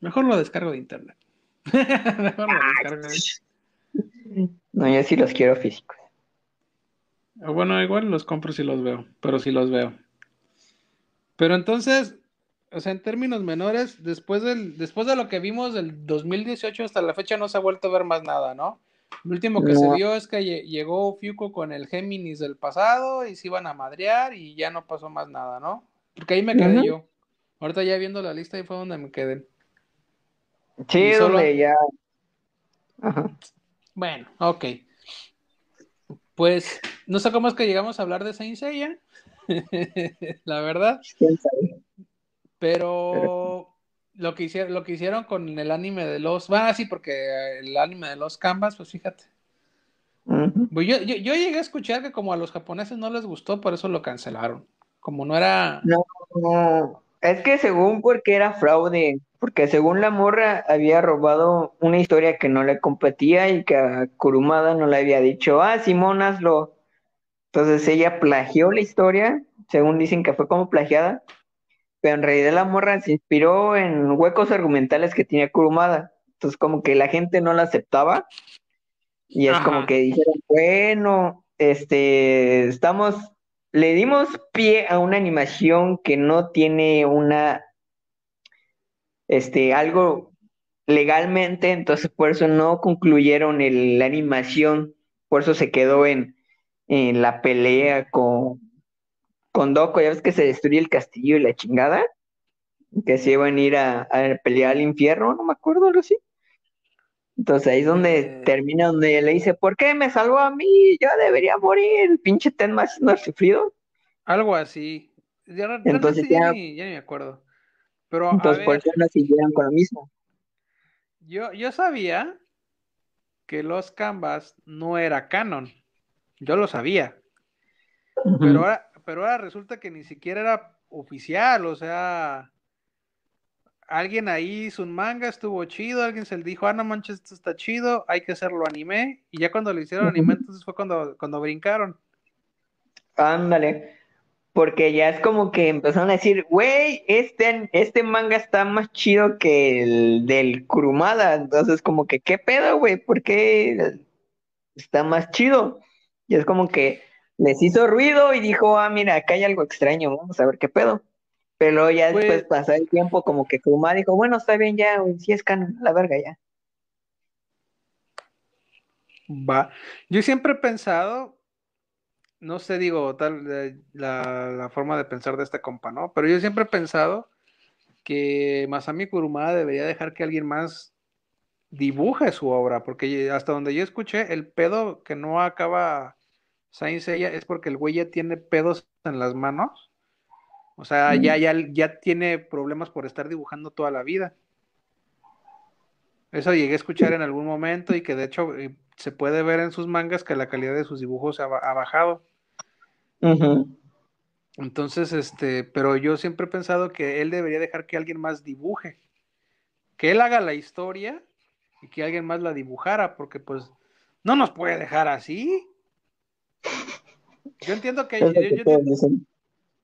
mejor lo descargo de internet. mejor lo descargo. No, yo sí los quiero físicos. Bueno, igual los compro si los veo, pero si los veo. Pero entonces, o sea, en términos menores, después del, después de lo que vimos del 2018 hasta la fecha no se ha vuelto a ver más nada, ¿no? Lo último que se vio es que llegó Fiuco con el Géminis del pasado y se iban a madrear y ya no pasó más nada, ¿no? Porque ahí me quedé yo. Ahorita ya viendo la lista ahí fue donde me quedé. Sí, donde ya. Bueno, ok. Pues no sé cómo es que llegamos a hablar de Saint Seiya, la verdad. Pero lo que hicieron, lo que hicieron con el anime de los. Ah, sí, porque el anime de los Canvas, pues fíjate. Pues yo, llegué a escuchar que como a los japoneses no les gustó, por eso lo cancelaron. Como no era. No, no. Es que según porque era fraude, porque según la morra había robado una historia que no le competía y que a Kurumada no le había dicho, ah, Simón, hazlo. Entonces ella plagió la historia, según dicen que fue como plagiada, pero en realidad la morra se inspiró en huecos argumentales que tenía Kurumada. Entonces como que la gente no la aceptaba. Y es como que dijeron, bueno, este, estamos, le dimos pie a una animación que no tiene una, este, algo legalmente, entonces por eso no concluyeron la animación, por eso se quedó en, en la pelea con, con Doco, ya ves que se destruye el castillo y la chingada, que se iban a ir a, pelear al infierno, no me acuerdo, algo así. Entonces ahí es donde eh. termina, donde le dice, ¿por qué me salvó a mí? Yo debería morir, pinche Ten más no sufrido. Algo así. entonces ya, ni, me acuerdo. Pero, entonces por eso no siguieron con lo mismo. Yo, yo sabía que los Canvas no era canon. Yo lo sabía. pero, ahora, pero ahora resulta que ni siquiera era oficial, o sea, alguien ahí hizo un manga, estuvo chido, alguien se le dijo, ah, no manches, esto está chido, hay que hacerlo anime, y ya cuando le hicieron anime, entonces fue cuando, cuando brincaron. Ándale, porque ya es como que empezaron a decir, güey, este, este manga está más chido que el del Kurumada, entonces como que, ¿qué pedo, güey? ¿Por qué está más chido? Y es como que les hizo ruido y dijo, ah, mira, acá hay algo extraño, vamos a ver qué pedo. Pero ya después pues pasó el tiempo, como que Kurumada dijo, bueno, está bien ya, güey, si es canon, la verga ya. Va. Yo siempre he pensado, no sé, digo, tal, la, forma de pensar de este compa, ¿no? Pero yo siempre he pensado que Masami Kurumada debería dejar que alguien más dibuje su obra, porque hasta donde yo escuché, el pedo que no acaba Saint Seiya es porque el güey ya tiene pedos en las manos o sea, ya, ya, ya tiene problemas por estar dibujando toda la vida. Eso llegué a escuchar en algún momento y que de hecho eh, se puede ver en sus mangas que la calidad de sus dibujos ha, bajado. Entonces, este, pero yo siempre he pensado que él debería dejar que alguien más dibuje. Que él haga la historia y que alguien más la dibujara, porque pues no nos puede dejar así. Yo entiendo que,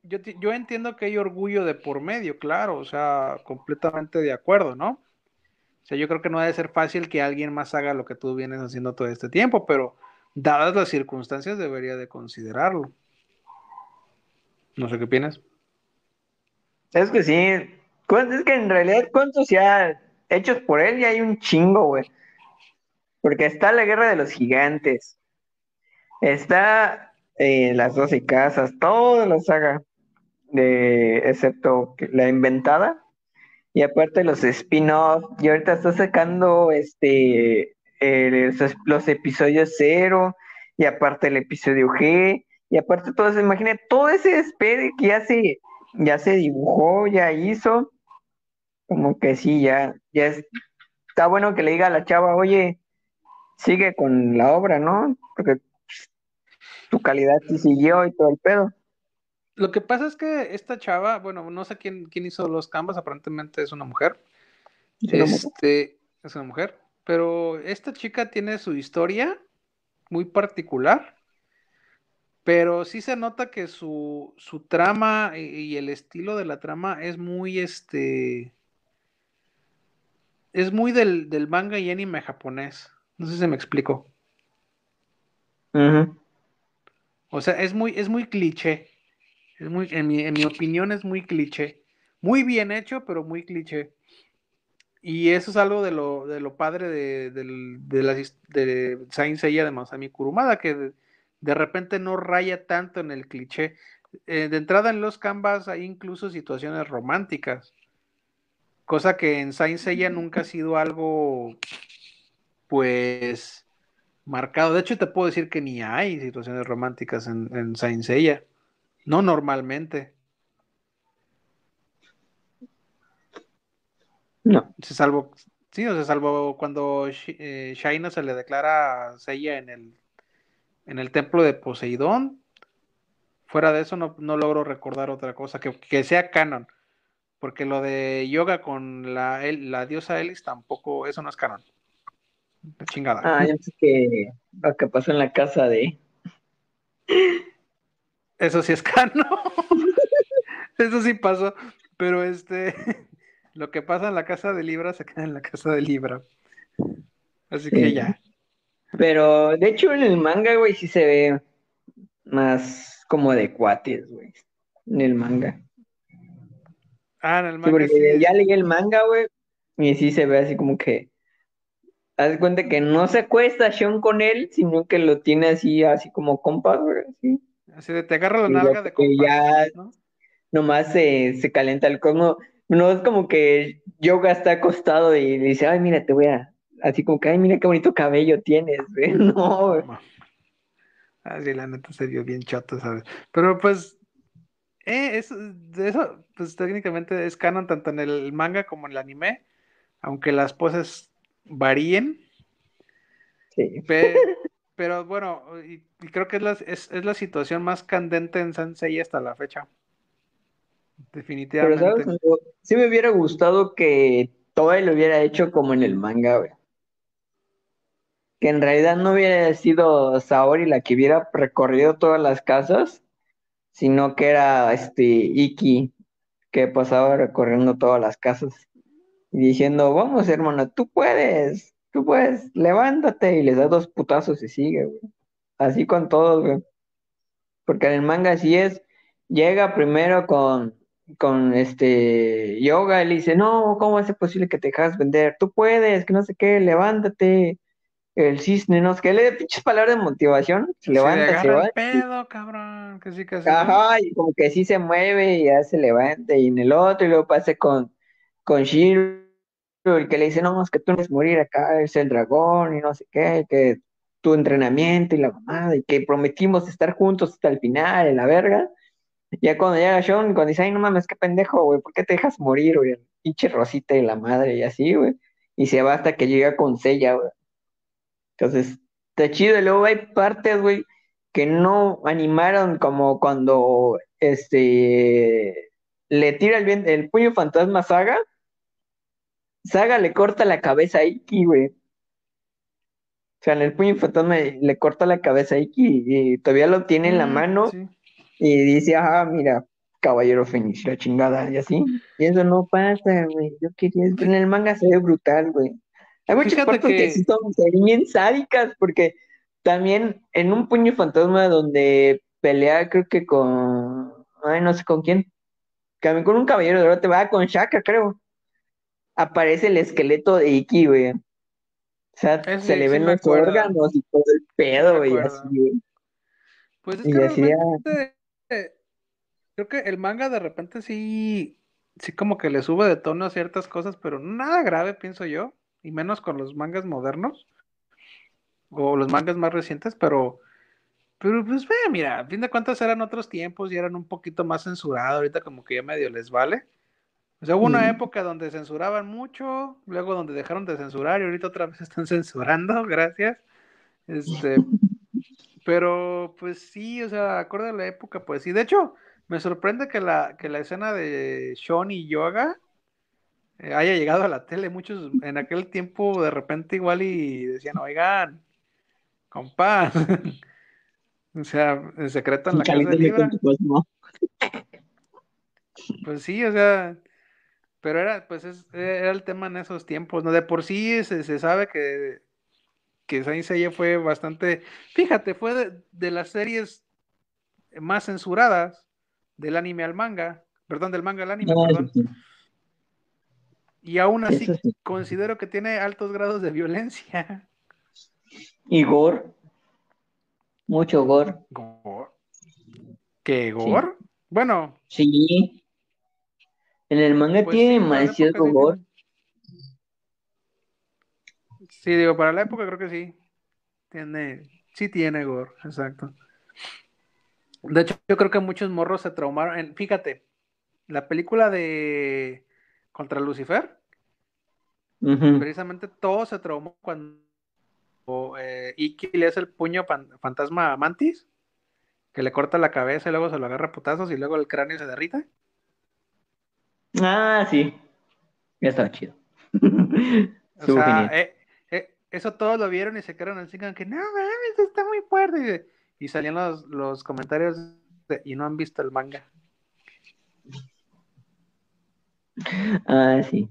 yo, entiendo que hay orgullo de por medio, claro, o sea, completamente de acuerdo, ¿no? O sea, yo creo que no debe ser fácil que alguien más haga lo que tú vienes haciendo todo este tiempo, pero dadas las circunstancias debería de considerarlo. No sé qué opinas. Es que sí, es que en realidad cuántos ya hechos por él ya hay un chingo, güey. Porque está la guerra de los gigantes. Está eh, las doce casas, toda la saga de, excepto la inventada. Y aparte los spin-off, y ahorita está sacando este los, episodios cero, y aparte el episodio G, y aparte todo eso, imagínate, todo ese espere que ya se, ya se dibujó, ya hizo, como que sí, ya, ya está bueno que le diga a la chava, oye, sigue con la obra, ¿no? Porque tu calidad sí siguió y todo el pedo. Lo que pasa es que esta chava, bueno, no sé quién, quién hizo los canvas, aparentemente es una mujer. este, es una mujer. Pero esta chica tiene su historia muy particular. Pero sí se nota que su, su trama y, el estilo de la trama es muy este. Es muy del, manga y anime japonés. No sé si se me explicó. O sea, es muy, es muy cliché. Es muy, en mi, en mi opinión es muy cliché. Muy bien hecho, pero muy cliché. Y eso es algo de lo, de lo padre de, de, de, la, de Saint Seiya de Masami Kurumada, que de, repente no raya tanto en el cliché. Eh, de entrada en los canvas hay incluso situaciones románticas, cosa que en Saint Seiya nunca ha sido algo, pues, marcado. De hecho, te puedo decir que ni hay situaciones románticas en, en Saint Seiya. No normalmente. No. Se salvo, sí, o se salvo cuando eh, Shaina se le declara a Seiya en el, en el templo de Poseidón. Fuera de eso no, logro recordar otra cosa que, sea canon. Porque lo de yoga con la, la diosa Elis tampoco, eso no es canon. Chingada. Ah, yo sé que lo que pasó en la casa de eso sí es canon. Eso sí pasó. Pero este, lo que pasa en la casa de Libra se queda en la casa de Libra. Así que ya. Pero de hecho en el manga, güey, sí se ve más como de cuates, güey. En el manga. Ah, en el manga. Sí, Ya leí el manga, güey. Y sí se ve así como que. Haz cuenta que no se acuesta Sean con él, sino que lo tiene así, así como compa, güey. Así. Así de te agarra la nalga de compas, ya nomás se, se calienta el cono. No es como que Yoga está acostado y dice, ay, mira, te voy a. Así como que, ay, mira qué bonito cabello tienes, güey. No, güey. Ah, sí, la neta se vio bien chato, ¿sabes? Pero pues, eh, eso, de pues técnicamente es canon tanto en el manga como en el anime, aunque las poses varíen. Sí. Pero, bueno, y, creo que es la, es, la, situación más candente en Sansei hasta la fecha. Definitivamente. Pero, ¿sabes? Sí me hubiera gustado que todo lo hubiera hecho como en el manga, güey. Que en realidad no hubiera sido Saori la que hubiera recorrido todas las casas, sino que era este Iki que pasaba recorriendo todas las casas y diciendo, vamos hermano, tú puedes, tú puedes, levántate y les da dos putazos y sigue, güey. Así con todos, güey. Porque en el manga así es, llega primero con, con este yoga y le dice, no, ¿cómo es posible que te dejas vender? Tú puedes, que no sé qué, levántate. El cisne, no sé qué, le da pinches palabras de motivación, se, levanta, se va. pedo, cabrón, que sí, que sí. Ajá, y como que sí se mueve y ya se levanta, y en el otro, y luego pasa con, con Shiro, el que le dice, no, es que tú no morir acá, es el dragón y no sé qué, que tu entrenamiento y la mamada, y que prometimos estar juntos hasta el final, en la verga. Ya cuando llega Sean, cuando dice, ay, no mames, qué pendejo, güey, ¿por qué te dejas morir, güey? Pinche Rosita y la madre, y así, güey. Y se va hasta que llega con Sella, güey. Entonces, está chido. Y luego hay partes, güey, que no animaron como cuando, este, le tira el, el puño fantasma Saga Saga le corta la cabeza a Iki, güey. O sea, en el puño fantasma le corta la cabeza a Iki y todavía lo tiene en la mm, mano y dice, ah, mira, caballero fenicio, la chingada, y así. Y eso no pasa, güey. Yo quería, en el manga se ve brutal, güey. Hay muchas partes que... sí son bien sádicas, porque también en un puño fantasma donde pelea, creo que con, ay, no sé con quién, con un caballero de oro, te va con Shaka, creo aparece el esqueleto de Iki, güey. O sea, se le ven los órganos y todo el pedo, güey, así, güey. Pues es que realmente, creo que el manga de repente sí, sí como que le sube de tono a ciertas cosas, pero nada grave, pienso yo, y menos con los mangas modernos, o los mangas más recientes, pero, pero pues ve, mira, a fin de cuentas eran otros tiempos y eran un poquito más censurados, ahorita como que ya medio les vale. O sea, hubo una época donde censuraban mucho, luego donde dejaron de censurar y ahorita otra vez están censurando, gracias. Este, pero pues sí, o sea, acorde a la época, pues sí. De hecho, me sorprende que la, que la escena de Sean y Yoga eh, haya llegado a la tele. Muchos en aquel tiempo de repente igual y decían, oigan, compa. o sea, en secreto en la casa de Pues sí, o sea, pero era, pues, es, era el tema en esos tiempos, ¿no? De por sí se, se sabe que, que Saint Seiya fue bastante, fíjate, fue de, las series más censuradas del anime al manga, perdón, del manga al anime, perdón. Y aún así considero que tiene altos grados de violencia. Y gore. Mucho gore. ¿Gore? ¿Qué gore? Bueno. Sí. En el manga pues tiene demasiado gore. Sí, digo, para la época creo que sí. Tiene, sí tiene gore, exacto. De hecho, yo creo que muchos morros se traumaron. fíjate, la película de contra Lucifer, precisamente todo se traumó cuando eh, Iki le hace el puño fantasma a Mantis, que le corta la cabeza y luego se lo agarra a putazos y luego el cráneo se derrita. Ah, sí. Ya estaba chido. o sea, eh, eh, eso todos lo vieron y se quedaron así como que no mames, está muy fuerte. Y salían los, los comentarios y no han visto el manga. Ah, sí.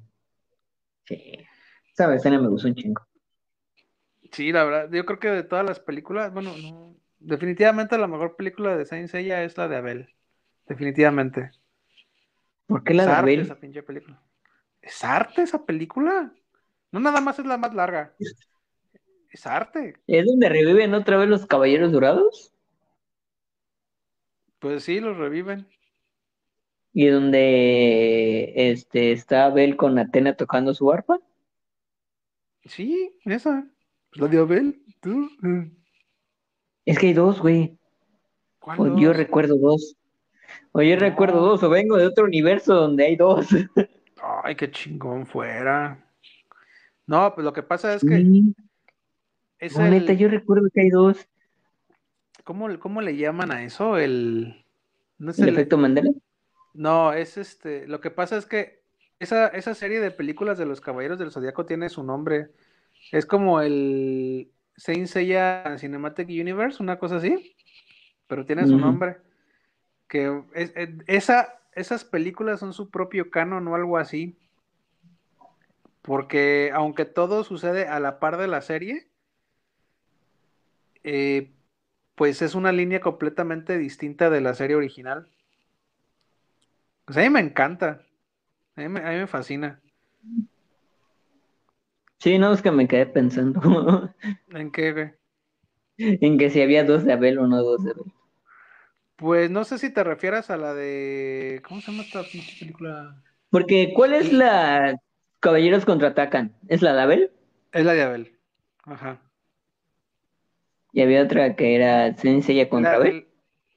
Sí. Esa escena me gustó un chingo. Sí, la verdad, yo creo que de todas las películas, bueno, no, definitivamente la mejor película de Saint Seiya es la de Abel. Definitivamente. ¿Por qué la es arte esa pinche película. ¿Es arte esa película? No nada más es la más larga. Es arte. ¿Es donde reviven otra vez los caballeros dorados? Pues sí, los reviven. ¿Y donde este está Abel con Atena tocando su arpa? Sí, esa. La de Abel, tú. Es que hay dos, güey. Yo recuerdo dos. Oye, recuerdo dos, o vengo de otro universo donde hay dos. Ay, qué chingón fuera. No, pues lo que pasa es que. Es neta, yo recuerdo que hay dos. ¿Cómo, ¿Cómo, le llaman a eso? El. ¿No es el, efecto Mandela? No, es este. Lo que pasa es que esa, esa serie de películas de los Caballeros del Zodíaco tiene su nombre. Es como el Saint Seiya Cinematic Universe, una cosa así. Pero tiene su nombre. Que es, esa, esas películas son su propio canon o algo así. Porque aunque todo sucede a la par de la serie, eh, pues es una línea completamente distinta de la serie original. Pues a mí me encanta. A mí me, fascina. Sí, no, es que me quedé pensando. ¿En qué, güey? En que si había dos de Abel o no dos de Abel. Pues no sé si te refieras a la de. ¿Cómo se llama esta película? Porque, ¿cuál es la Caballeros contraatacan? ¿Es la de Abel? Es la de Abel. Ajá. Y había otra que era Senseiya contra Abel.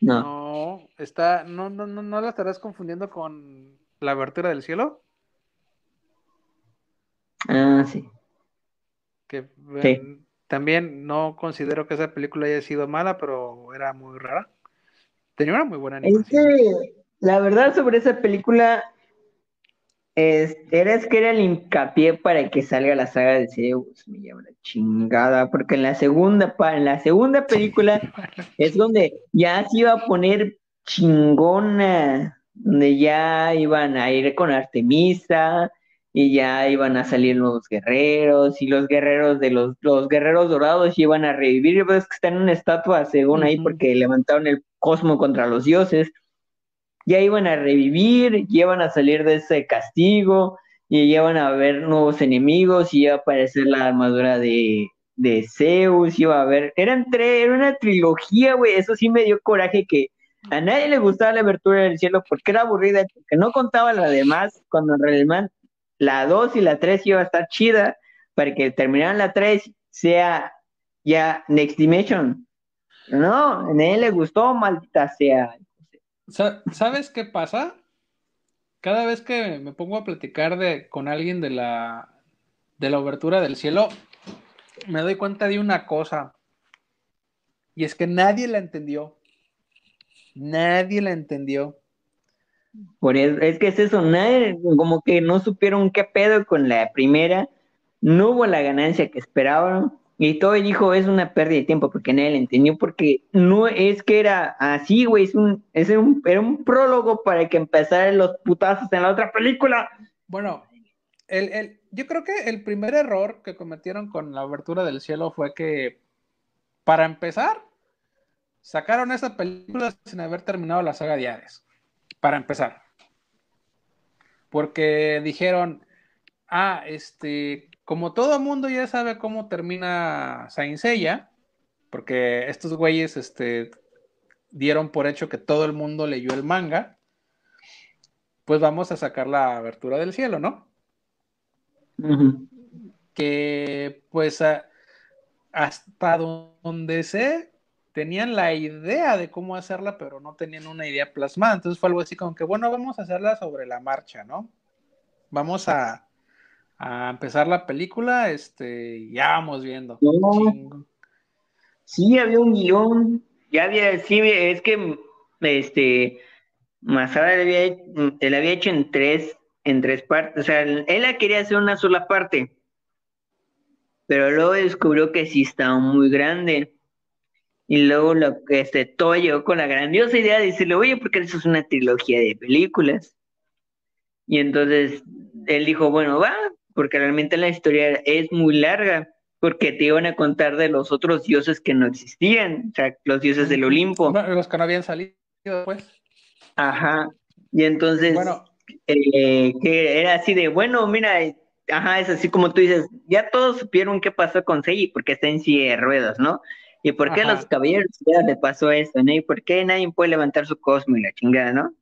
No. No, está. No, no, no, no la estarás confundiendo con la abertura del cielo. Ah, sí. Que también no considero que esa película haya sido mala, pero era muy rara. Tenía una muy buena animación. la verdad sobre esa película es, era, es que era el hincapié para que salga la saga de Zeus, me llama la chingada, porque en la segunda, en la segunda película es donde ya se iba a poner chingona, donde ya iban a ir con Artemisa, y ya iban a salir nuevos guerreros y los guerreros de los, los guerreros dorados iban a revivir, ves que están en una estatua según ahí porque levantaron el cosmo contra los dioses, ya iban a revivir, ya iban a salir de ese castigo y ya iban a ver nuevos enemigos y iba a aparecer la armadura de, de Zeus, iba a haber, eran tres, era una trilogía, güey, eso sí me dio coraje que a nadie le gustaba la abertura del cielo porque era aburrida, porque no contaba la demás, cuando en realidad la 2 y la 3 iba a estar chida para que terminaran la 3 sea ya Next Dimension. No, a él le gustó, maldita sea. ¿Sabes qué pasa? Cada vez que me pongo a platicar de, con alguien de la, de la obertura del cielo, me doy cuenta de una cosa. Y es que nadie la entendió. Nadie la entendió. Por eso, es que es eso, nadie, como que no supieron qué pedo con la primera, no hubo la ganancia que esperaban, y todo dijo, es una pérdida de tiempo, porque nadie le entendió, porque no es que era así, güey, es un, es un, era un prólogo para que empezaran los putazos en la otra película. Bueno, el, el, yo creo que el primer error que cometieron con la abertura del cielo fue que, para empezar, sacaron esa película sin haber terminado la saga de Hades para empezar. Porque dijeron, ah, este, como todo mundo ya sabe cómo termina Saint Seiya, porque estos güeyes, este, dieron por hecho que todo el mundo leyó el manga, pues vamos a sacar la abertura del cielo, ¿no? Que pues hasta donde sé, tenían la idea de cómo hacerla, pero no tenían una idea plasmada. Entonces fue algo así como que, bueno, vamos a hacerla sobre la marcha, ¿no? Vamos a, empezar la película, este, ya vamos viendo. Sí, había un guion, ya había, sí, es que, este, Masada le había, había hecho en tres, en tres partes, o sea, él la quería hacer una sola parte, pero luego descubrió que sí estaba muy grande y luego lo que este, todo llegó con la grandiosa idea de decirle, oye, porque eso es una trilogía de películas. Y entonces él dijo, bueno, va, porque realmente la historia es muy larga, porque te iban a contar de los otros dioses que no existían, o sea, los dioses del Olimpo. los que no habían salido pues. Ajá. Y entonces, bueno. Eh, que era así de, bueno, mira, ajá, es así como tú dices, ya todos supieron qué pasó con Seiji, porque está en silla de ruedas, ¿no? ¿Y por qué a los caballeros ya le pasó esto, no? ¿Y por qué nadie puede levantar su cosmo y la chingada, no?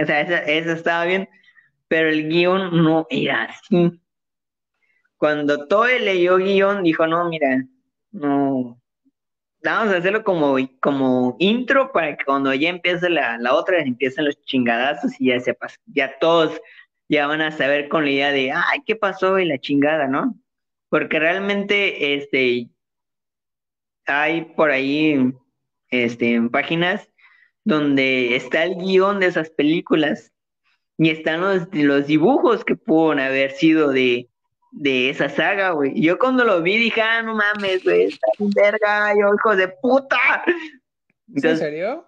O sea, eso, estaba bien, pero el guion no era así. Cuando Toe leyó guion, dijo, no, mira, no, vamos a hacerlo como, como intro para que cuando ya empiece la, la otra, empiecen los chingadazos y ya sepas, ya todos ya van a saber con la idea de, ay, ¿qué pasó? Y la chingada, ¿no? Porque realmente, este, hay por ahí, este, en páginas donde está el guion de esas películas y están los, los dibujos que pueden haber sido de, de esa saga, güey. Yo cuando lo vi dije, ah, no mames, güey, está en verga, yo, hijo de puta. ¿En serio?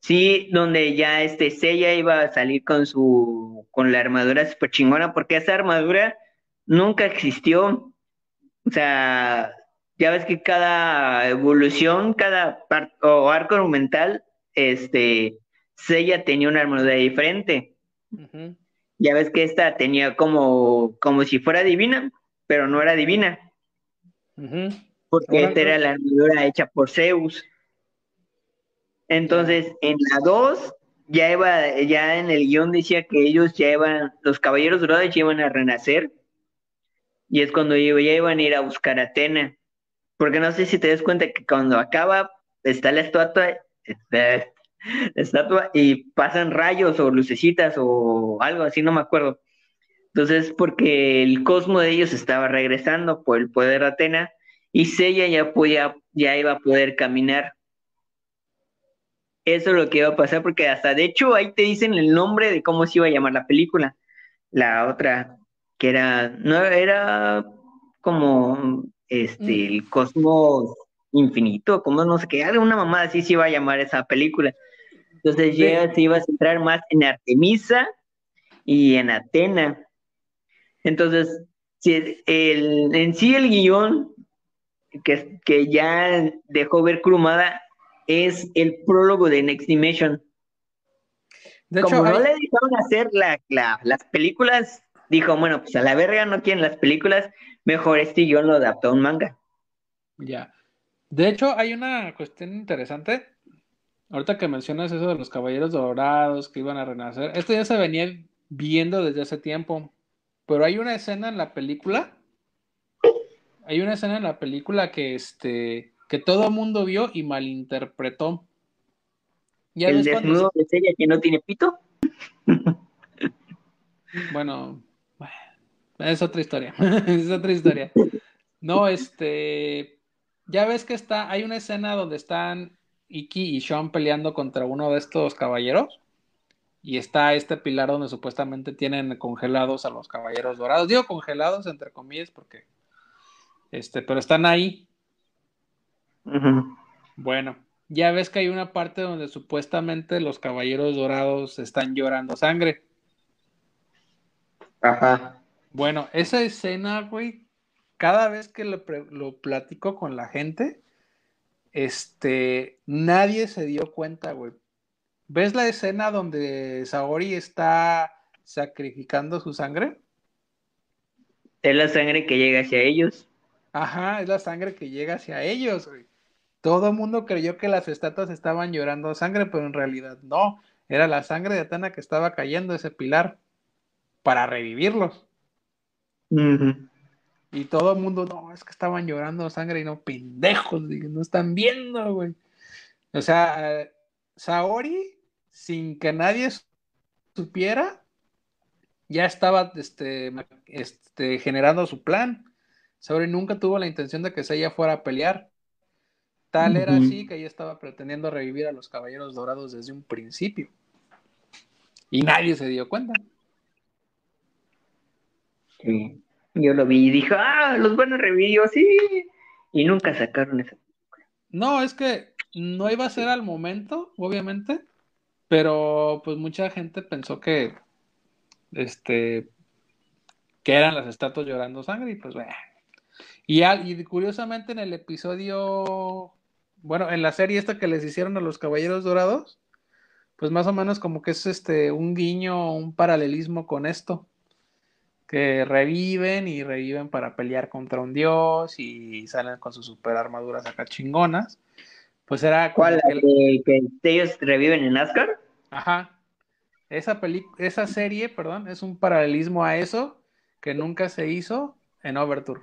Sí, donde ya este Seiya iba a salir con su con la armadura super chingona, porque esa armadura nunca existió. O sea, ya ves que cada evolución, cada o arco argumental, este Seiya tenía una armadura diferente. Ya ves que esta tenía como, como si fuera divina, pero no era divina. Porque esta era la armadura hecha por Zeus. Entonces, en la 2, ya iba, ya en el guion decía que ellos ya iban, los caballeros dorados ya iban a renacer. Y es cuando ya iban a ir a buscar a Atena. Porque no sé si te das cuenta que cuando acaba, está la estatua, está, estatua y pasan rayos o lucecitas o algo así, no me acuerdo. Entonces, porque el cosmo de ellos estaba regresando por el poder de Atena y Sella ya, podía, ya iba a poder caminar. Eso es lo que iba a pasar, porque hasta de hecho ahí te dicen el nombre de cómo se iba a llamar la película. La otra, que era, no era como este, mm. el cosmos infinito, como no sé qué, una mamada así se iba a llamar esa película. Entonces ya se iba a centrar más en Artemisa y en Atena. Entonces, el, en sí el guion que, que ya dejó ver Crumada es el prólogo de Next Dimension. De Como no le dejaron hacer las películas, dijo, bueno, pues a la verga no quieren las películas, mejor este guion lo adaptó a un manga. Ya. De hecho, hay una cuestión interesante Ahorita que mencionas eso de los caballeros dorados que iban a renacer, esto ya se venía viendo desde hace tiempo, pero hay una escena en la película, hay una escena en la película que este que todo el mundo vio y malinterpretó. ¿Ya ¿El desnudo de Sella que no tiene pito? bueno, es otra historia, es otra historia. No, este, ya ves que está, hay una escena donde están Iki y Sean peleando contra uno de estos caballeros. Y está este pilar donde supuestamente tienen congelados a los caballeros dorados. Digo congelados entre comillas porque. Este, pero están ahí. Bueno, ya ves que hay una parte donde supuestamente los caballeros dorados están llorando sangre. Ajá. Bueno, esa escena, güey, cada vez que lo, lo platico con la gente, este, nadie se dio cuenta, güey. ¿Ves la escena donde Saori está sacrificando su sangre? Es la sangre que llega hacia ellos. Ajá, es la sangre que llega hacia ellos, güey. Todo el mundo creyó que las estatuas estaban llorando sangre, pero en realidad no. Era la sangre de Atena que estaba cayendo ese pilar para revivirlos. Y todo el mundo, no, es que estaban llorando sangre y no, pendejos, no están viendo, güey. O sea, Saori, sin que nadie supiera, ya estaba este, este, generando su plan. Saori nunca tuvo la intención de que ella fuera a pelear. Tal era así que ella estaba pretendiendo revivir a los caballeros dorados desde un principio. Y nadie se dio cuenta. Sí. Yo lo vi y dije, ah, los van a revivir, sí. Y nunca sacaron esa No, es que no iba a ser al momento, obviamente, pero pues mucha gente pensó que, este, que eran las estatuas llorando sangre y pues bueno. Y, y curiosamente en el episodio, bueno, en la serie esta que les hicieron a los Caballeros Dorados, pues más o menos como que es este un guiño, un paralelismo con esto que reviven y reviven para pelear contra un dios y salen con sus super armaduras acá chingonas. Pues era ¿Cuál? Que, que, ellos reviven en Asgard? Ajá. Esa, esa serie, perdón, es un paralelismo a eso que nunca se hizo en Overture.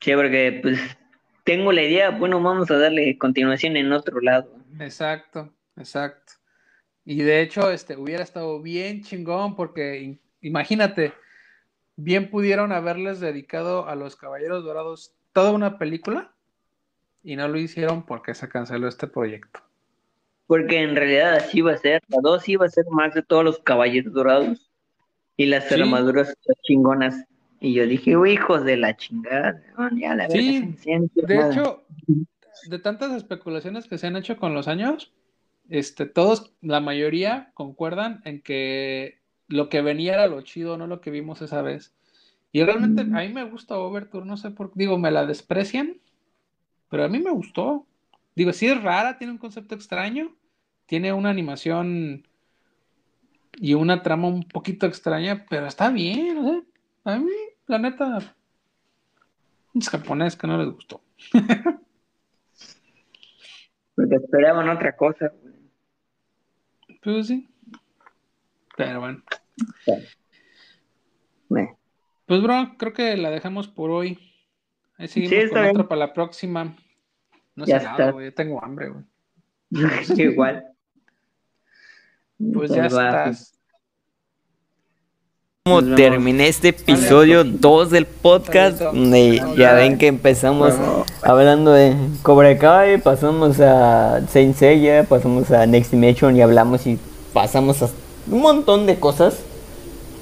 Sí, porque pues tengo la idea, bueno, vamos a darle continuación en otro lado. Exacto, exacto. Y de hecho, este hubiera estado bien chingón porque imagínate, bien pudieron haberles dedicado a los Caballeros Dorados toda una película y no lo hicieron porque se canceló este proyecto. Porque en realidad así iba a ser, la dos iba a ser más de todos los Caballeros Dorados y las armaduras chingonas. Y yo dije, uy, hijos de la chingada. sí, de hecho, de tantas especulaciones que se han hecho con los años, este, todos, la mayoría concuerdan en que lo que venía era lo chido, no lo que vimos esa vez. Y realmente a mí me gusta Overture, no sé por qué, digo, me la desprecian, pero a mí me gustó. Digo, sí es rara, tiene un concepto extraño, tiene una animación y una trama un poquito extraña, pero está bien, ¿no? A mí, la neta, es japonés que no les gustó. Porque esperaban otra cosa. Pues sí. Pero bueno. Pues bro, creo que la dejamos por hoy. Ahí seguimos con otra para la próxima. No sé nada, güey. Tengo hambre, güey. Igual. Pues ya estás. Como terminé este episodio 2 del podcast, ya ven que empezamos hablando de Cobra Kai, pasamos a Saint Seiya, pasamos a Next Dimension y hablamos y pasamos a un montón de cosas.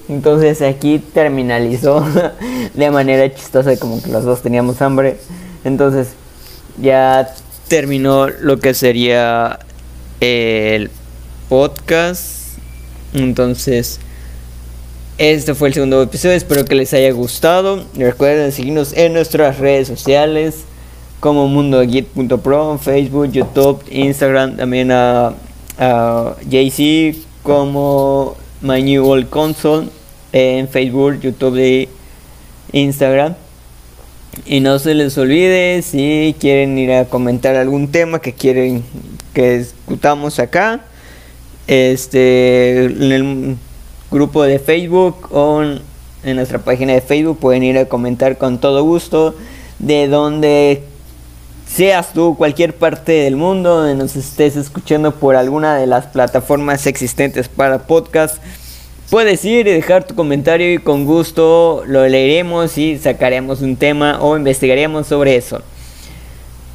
Entonces aquí terminalizó de manera chistosa, como que los dos teníamos hambre. Entonces ya terminó lo que sería el podcast. Entonces este fue el segundo episodio, espero que les haya gustado. Recuerden seguirnos en nuestras redes sociales como mundogeek.pro, Facebook, YouTube, Instagram, también a, JC como My New Old Console en Facebook, YouTube y Instagram. Y no se les olvide si quieren ir a comentar algún tema que quieren que discutamos acá. Este en el grupo de Facebook o en nuestra página de Facebook. Pueden ir a comentar con todo gusto de donde seas tú, cualquier parte del mundo, donde nos estés escuchando por alguna de las plataformas existentes para podcast. Puedes ir y dejar tu comentario y con gusto lo leeremos y sacaremos un tema o investigaremos sobre eso.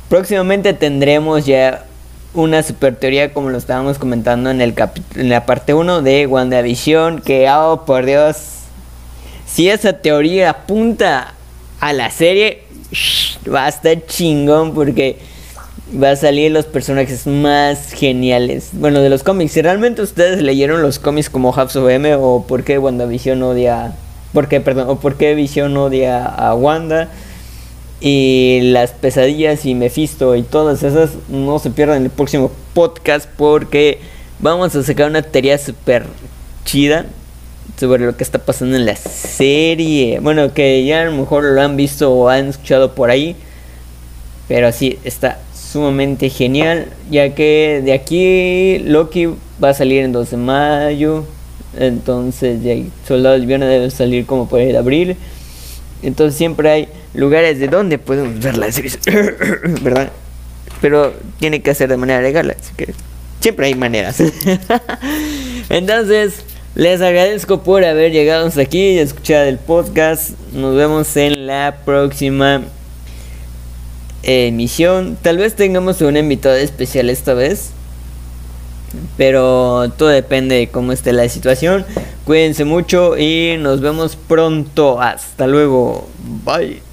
Próximamente tendremos ya una super teoría como lo estábamos comentando en, el en la parte 1 de WandaVision que oh por Dios si esa teoría apunta a la serie va a estar chingón porque va a salir los personajes más geniales. Bueno de los cómics. Si realmente ustedes leyeron los cómics como House of o por qué WandaVision odia por qué perdón o por qué Vision odia a Wanda y las pesadillas y Mephisto y todas esas no se pierdan el próximo podcast porque vamos a sacar una teoría súper chida sobre lo que está pasando en la serie. Bueno, que ya a lo mejor lo han visto o han escuchado por ahí. Pero sí, está sumamente genial. Ya que de aquí Loki va a salir en 2 de mayo. Entonces, de ahí, Soldados Viernes debe salir como por el abril. Entonces siempre hay lugares de donde podemos ver las series, ¿verdad? Pero tiene que hacer de manera legal, así que siempre hay maneras. Entonces, les agradezco por haber llegado hasta aquí y escuchar el podcast. Nos vemos en la próxima emisión. Tal vez tengamos un invitado especial esta vez. Pero todo depende de cómo esté la situación. Cuídense mucho y nos vemos pronto. Hasta luego. Bye.